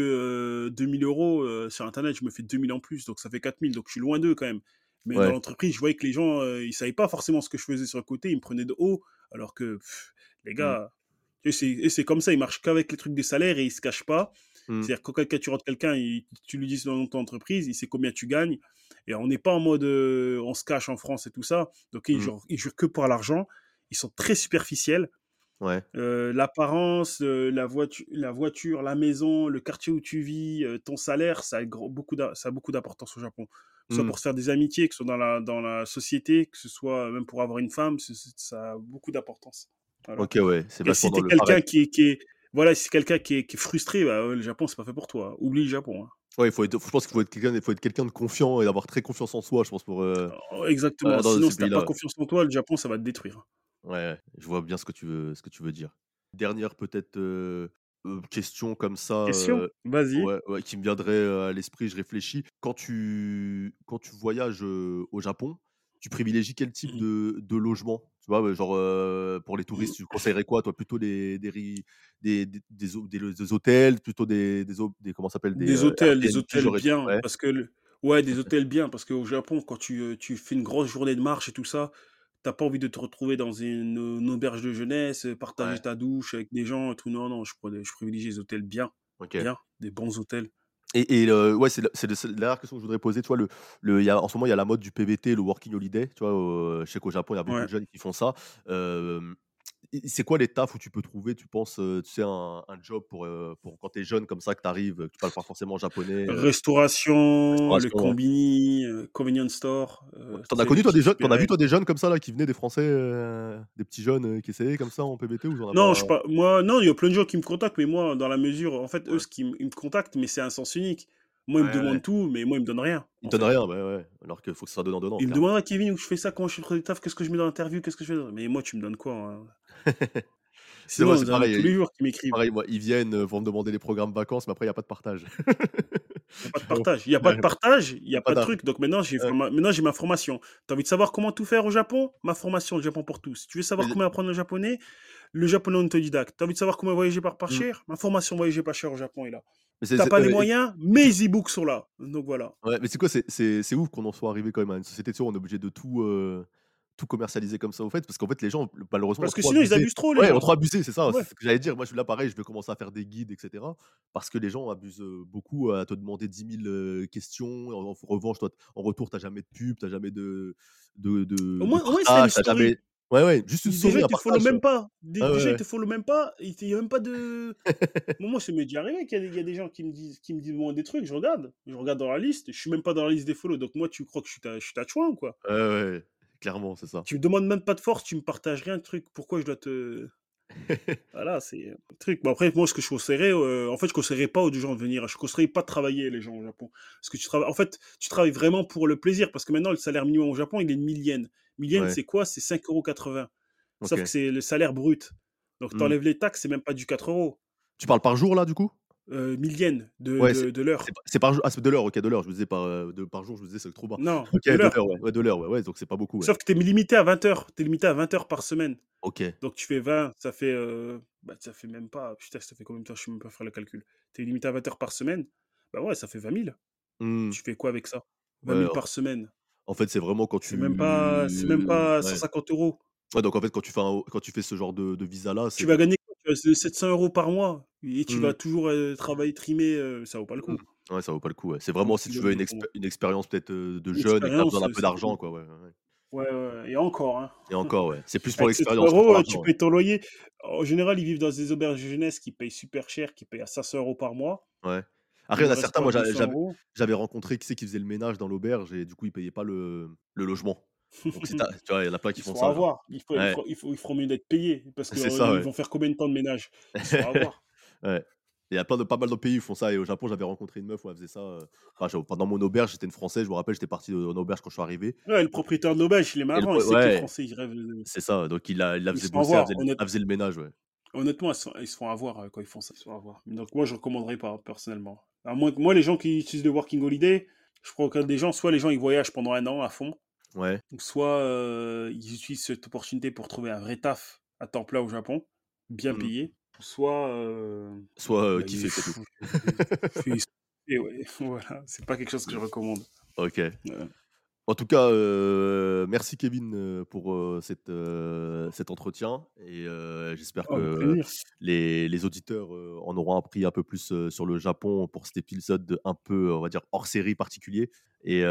heu, 2 000 €, heu, sur internet, je me fais 2 000 en plus, donc ça fait 4 000, donc je suis loin d'eux quand même. Mais dans l'entreprise, je voyais que les gens, heu, ils savaient pas forcément ce que je faisais sur le côté, ils me prenaient de haut, alors que pff, les Mmh, gars et c'est et c'est comme ça, ils marchent qu'avec les trucs des salaires et ils se cachent pas. mmh, C'est-à-dire que quand tu rentres quelqu'un, tu lui dis dans ton entreprise, il sait combien tu gagnes et on n'est pas en mode, heu, on se cache en France et tout ça. Donc ils jurent ils jurent que pour l'argent. Ils sont très superficiels. Ouais. L'apparence, la voitu la voiture, la maison, le quartier où tu vis, ton salaire, ça a gros beaucoup d'im ça a beaucoup d'importance au Japon. Que ce soit Mmh. pour se faire des amitiés, que ce soit dans la dans la société, que ce soit même pour avoir une femme, ça a beaucoup d'importance. OK, ouais, c'est si tu dans es le quelqu'un qui est qui est voilà, si c'est quelqu'un qui est qui est frustré, bah, le Japon, c'est pas fait pour toi. Oublie le Japon, hein. Ouais, il faut être je pense qu'il faut être quelqu'un quelqu'un de confiant et d'avoir très confiance en soi, je pense, pour, Oh, exactement, dans sinon si tu as pas confiance en toi, le Japon, ça va te détruire. Ouais, je vois bien ce que tu veux ce que tu veux dire. Dernière peut-être, question comme ça, Question? Vas-y. ouais, ouais, qui me viendrait, à l'esprit, je réfléchis. Quand tu quand tu voyages, au Japon, tu privilégies quel type Mmh. de de logement? Tu vois, genre, pour les Mmh. touristes, tu conseillerais quoi, toi? Plutôt des des des des hôtels, plutôt des comment s'appelle? Des, hôtels, des hôtels bien, ouais, parce que le ouais, des hôtels bien, parce qu'au Japon, quand tu, tu fais une grosse journée de marche et tout ça, tu as pas envie de te retrouver dans une, auberge de jeunesse, heu, partager Ouais, ta douche avec des gens et tout. Non, non, je je privilégie les hôtels bien, OK. bien, des bons hôtels. Et et ouais, c'est la dernière question que je voudrais poser, tu vois? Le le y a en ce moment, il y a la mode du PVT, le working holiday, tu vois? Je sais qu'au Japon, il y a beaucoup Ouais. de jeunes qui font ça. C'est quoi les tafs où tu peux trouver, tu penses, tu sais, un un job pour, quand tu es jeune comme ça, que tu arrives, que tu parles pas forcément japonais, Restauration, le combini, convenience store, Tu tu as connu toi des jeunes tu en as vu toi des jeunes comme ça là qui venaient des Français, des petits jeunes, qui essayaient comme ça en PVT ou as Non, je pas moi, non, il y a plein de gens qui me contactent, mais moi, dans la mesure en fait, eux, ce qui me contactent, mais c'est un sens unique. Moi, ils me demandent tout, mais moi, ils me donnent rien, te donnent fait. rien, bah, ouais, alors qu'il faut que ça soit donnant-donnant, Ils me demandent: «Ah Kevin, où je fais ça? Comment je fais le taf? Qu'est-ce que je mets dans l'interview? Qu'est-ce que je fais?» mais moi, tu me donnes quoi, hein? C'est moi, c'est pareil, tous les i jours qui m'écrivent. pareil moi, ils viennent, pour me demander des programmes vacances, mais après il y a pas de partage. Il y a pas de partage. Il y a pas de partage, il a pas de truc. Donc maintenant, j'ai maintenant, j'ai ma formation. Tu as envie de savoir comment tout faire au Japon? Ma formation, le Japon pour tous. Tu veux savoir comment apprendre le japonais? Le japonais autodidacte. Tu as envie de savoir comment voyager par pas mmh, cher? Ma formation voyager pas cher au Japon est là. mais c'est Tu as c'est pas les ouais et moyens? Mes e-books sont là. Donc voilà. ouais, mais c'est quoi? C'est ouf qu'on en soit arrivé quand même à une société, où on est obligé de tout, heu, tout commercialiser comme ça, au fait, parce qu'en fait, les gens, malheureusement, Parce que sinon, ils abusent trop, les Ouais, gens. trop abusé, c'est ça, Ouais. c'est ce que j'allais dire. Moi, je suis là, pareil, je vais commencer à faire des guides et cetera, parce que les gens abusent, heu, beaucoup à te demander dix mille heu, questions. En en revanche, toi, en retour, tu as jamais de pub, tu as jamais de de Au de au moins, jamais ouais, ouais, juste une déjà, ils te follow même pas. Dé Ouais, ouais, déjà, ils te follow même pas. Il y a même pas de Moi moi, ça m'est déjà arrivé qu'il y a des il y a des gens qui me disent qui me disent moi des trucs, je regarde. Je regarde dans la liste, je suis même pas dans la liste des follow, donc moi, tu crois que je suis ta je suis ta chouin ou quoi? Ouais, ouais, clairement, c'est ça. Tu me demandes même pas de force, tu me partages rien de truc, pourquoi je dois te voilà, c'est, le truc. Bon après, moi, ce que je conseillerais, heu, en fait, je conseillerais pas aux gens de venir. Je conseillerais pas de travailler les gens au Japon. Parce que tu travailles en fait, tu travailles vraiment pour le plaisir, parce que maintenant, le salaire minimum au Japon, il est de 1 000 yens. 1 Ouais, c'est quoi? C'est 5,80 €. Sauf que c'est le salaire brut. Donc tu Mmh. enlèves les taxes, c'est même pas du 4 €. Tu parles par jour, là, du coup? 1 000 de Ouais, de l'heure. c'est par jour ah, c'est de l'heure, OK, de l'heure, je me disais par, heu, de par jour, je me disais: «C'est trop bas». Non, OK, de l'heure. ouais, ouais, de l'heure, ouais, ouais, donc c'est pas beaucoup. Sauf que tu es limité à 20 heures. Tu es limité à 20 heures par semaine. OK. Donc tu fais 20, ça fait, heu, bah, ça fait même pas putain, ça fait combien de temps? Je sais même pas faire le calcul? Tu es limité à 20 heures par semaine, bah, ouais, ça fait 20 000. Mmh. Tu fais quoi avec ça? 20 Ouais, 000 en par semaine. en fait, c'est vraiment quand C'est même pas c'est même tu pas ouais. 150 €. Ouais, donc en fait, quand tu fais un quand tu fais ce genre de de visa-là, Tu vas gagner quoi? Tu vas c'est 700 € par mois et tu mmh, vas toujours, travailler trimé, ça vaut pas le coup. Ouais, ça vaut pas le coup, ouais. C'est vraiment si tu veux une une expérience peut-être, de jeune et que tu as besoin d'un peu d'argent, quoi, ouais, et encore, hein. Et encore, ouais. C'est plus pour 700 l'expérience heu, tu payes ton loyer. En général, ils vivent dans des auberges de jeunesse qui payent super cher, qui payent à 500 € par mois. Ouais. Après, Il y en a certains, moi, j'a 200 j'avais €? rencontré, qui c'est, qui faisait le ménage dans l'auberge et du coup, ils payaient pas le le logement. Donc si tu tu vois, il y en a plein qui Ils font ça, avoir. Il faut il Ouais, faut il faut ils feront mieux d'être payés parce c'est que, heu, ça, ils ouais. vont faire combien de temps de ménage? Ils. Ouais. Il y a plein de pas mal de pays qui font ça et au Japon, j'avais rencontré une meuf, où elle faisait ça, heu, enfin, pendant mon auberge, j'étais une Française, je me rappelle, j'étais parti, heu, en auberge quand je suis arrivé Ouais, le propriétaire de l'auberge, il est et le marrant, il sait que les ouais, Français, ils rêvent de c'est ça, donc il la il la faisait bosser, elle le Honnête elle faisait le ménage, ouais. honnêtement, ils se ils se font avoir, heu, quand ils font ça, ils se font avoir. Donc moi, je recommanderais pas, personnellement. À moins que moi, les gens qui utilisent le working holiday, je crois que des gens, soit les gens, ils voyagent pendant un an à fond, Ouais. ou soit, heu, ils utilisent cette opportunité pour trouver un vrai taf à temps plein au Japon, bien Mmh. payé, soit, Soit, bah, tout. et ouais, voilà, c'est pas quelque chose que je recommande. OK. Ouais. En tout cas, heu, merci Kevin, heu, pour, heu, cet, entretien et j'espère que les les auditeurs, en auront appris un peu plus, sur le Japon pour cet épisode un peu, on va dire, hors série particulier et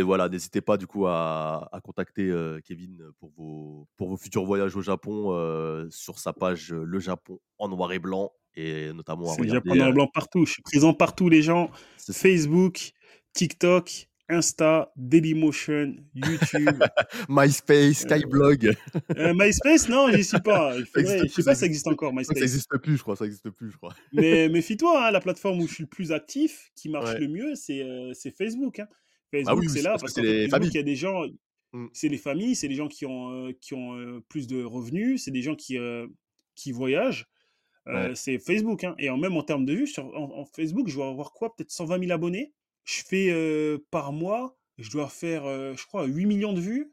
voilà, n'hésitez pas du coup à à contacter, Kevin pour vos pour vos futurs voyages au Japon, sur sa page, Le Japon en noir et blanc et notamment à regarder, Japon noir et blanc partout. Je suis présent partout, les gens. Facebook, TikTok, Insta, Dailymotion, YouTube. MySpace, Heu, Skyblog. heu, MySpace, non, j'y suis pas. Faudrait je sais pas si ça existe encore ça MySpace. existe plus, je crois, ça existe plus, je crois. Mais méfie-toi, hein, la plateforme où je suis le plus actif, qui marche Ouais. le mieux, c'est, c'est Facebook, hein. Ah oui, Facebook, oui, c'est là parce que parce les Facebook, il y a des gens Mmh. c'est les familles, c'est les gens qui ont, heu, qui ont, plus de revenus, c'est des gens qui, qui voyagent. Ouais. C'est Facebook, hein et en même en termes de vues sur en en Facebook, je dois avoir quoi? Peut-être 120 000 abonnés? Je fais, par mois je dois faire, je crois 8 millions de vues.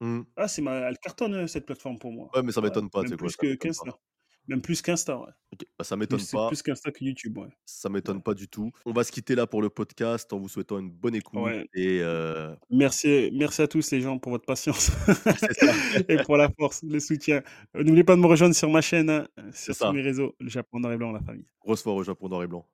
Mmh. Ah, c'est ma elle cartonne, heu, cette plateforme pour moi. Ouais, mais ça m'étonne pas, même quoi? plus que qu'Insta. Même plus qu'Insta, ouais. OK, bah, ça m'étonne c'est pas. plus qu'Insta que YouTube, ouais. Ça Ouais. m'étonne pas du tout. On va se quitter là pour le podcast en vous souhaitant une bonne écoute Ouais. et Merci merci à tous les gens pour votre patience et pour la force, le soutien. N'oubliez pas de me rejoindre sur ma chaîne, hein, sur tous ça. mes réseaux, le Japon noir et blanc, la famille. Grosse au Japon noir et blanc.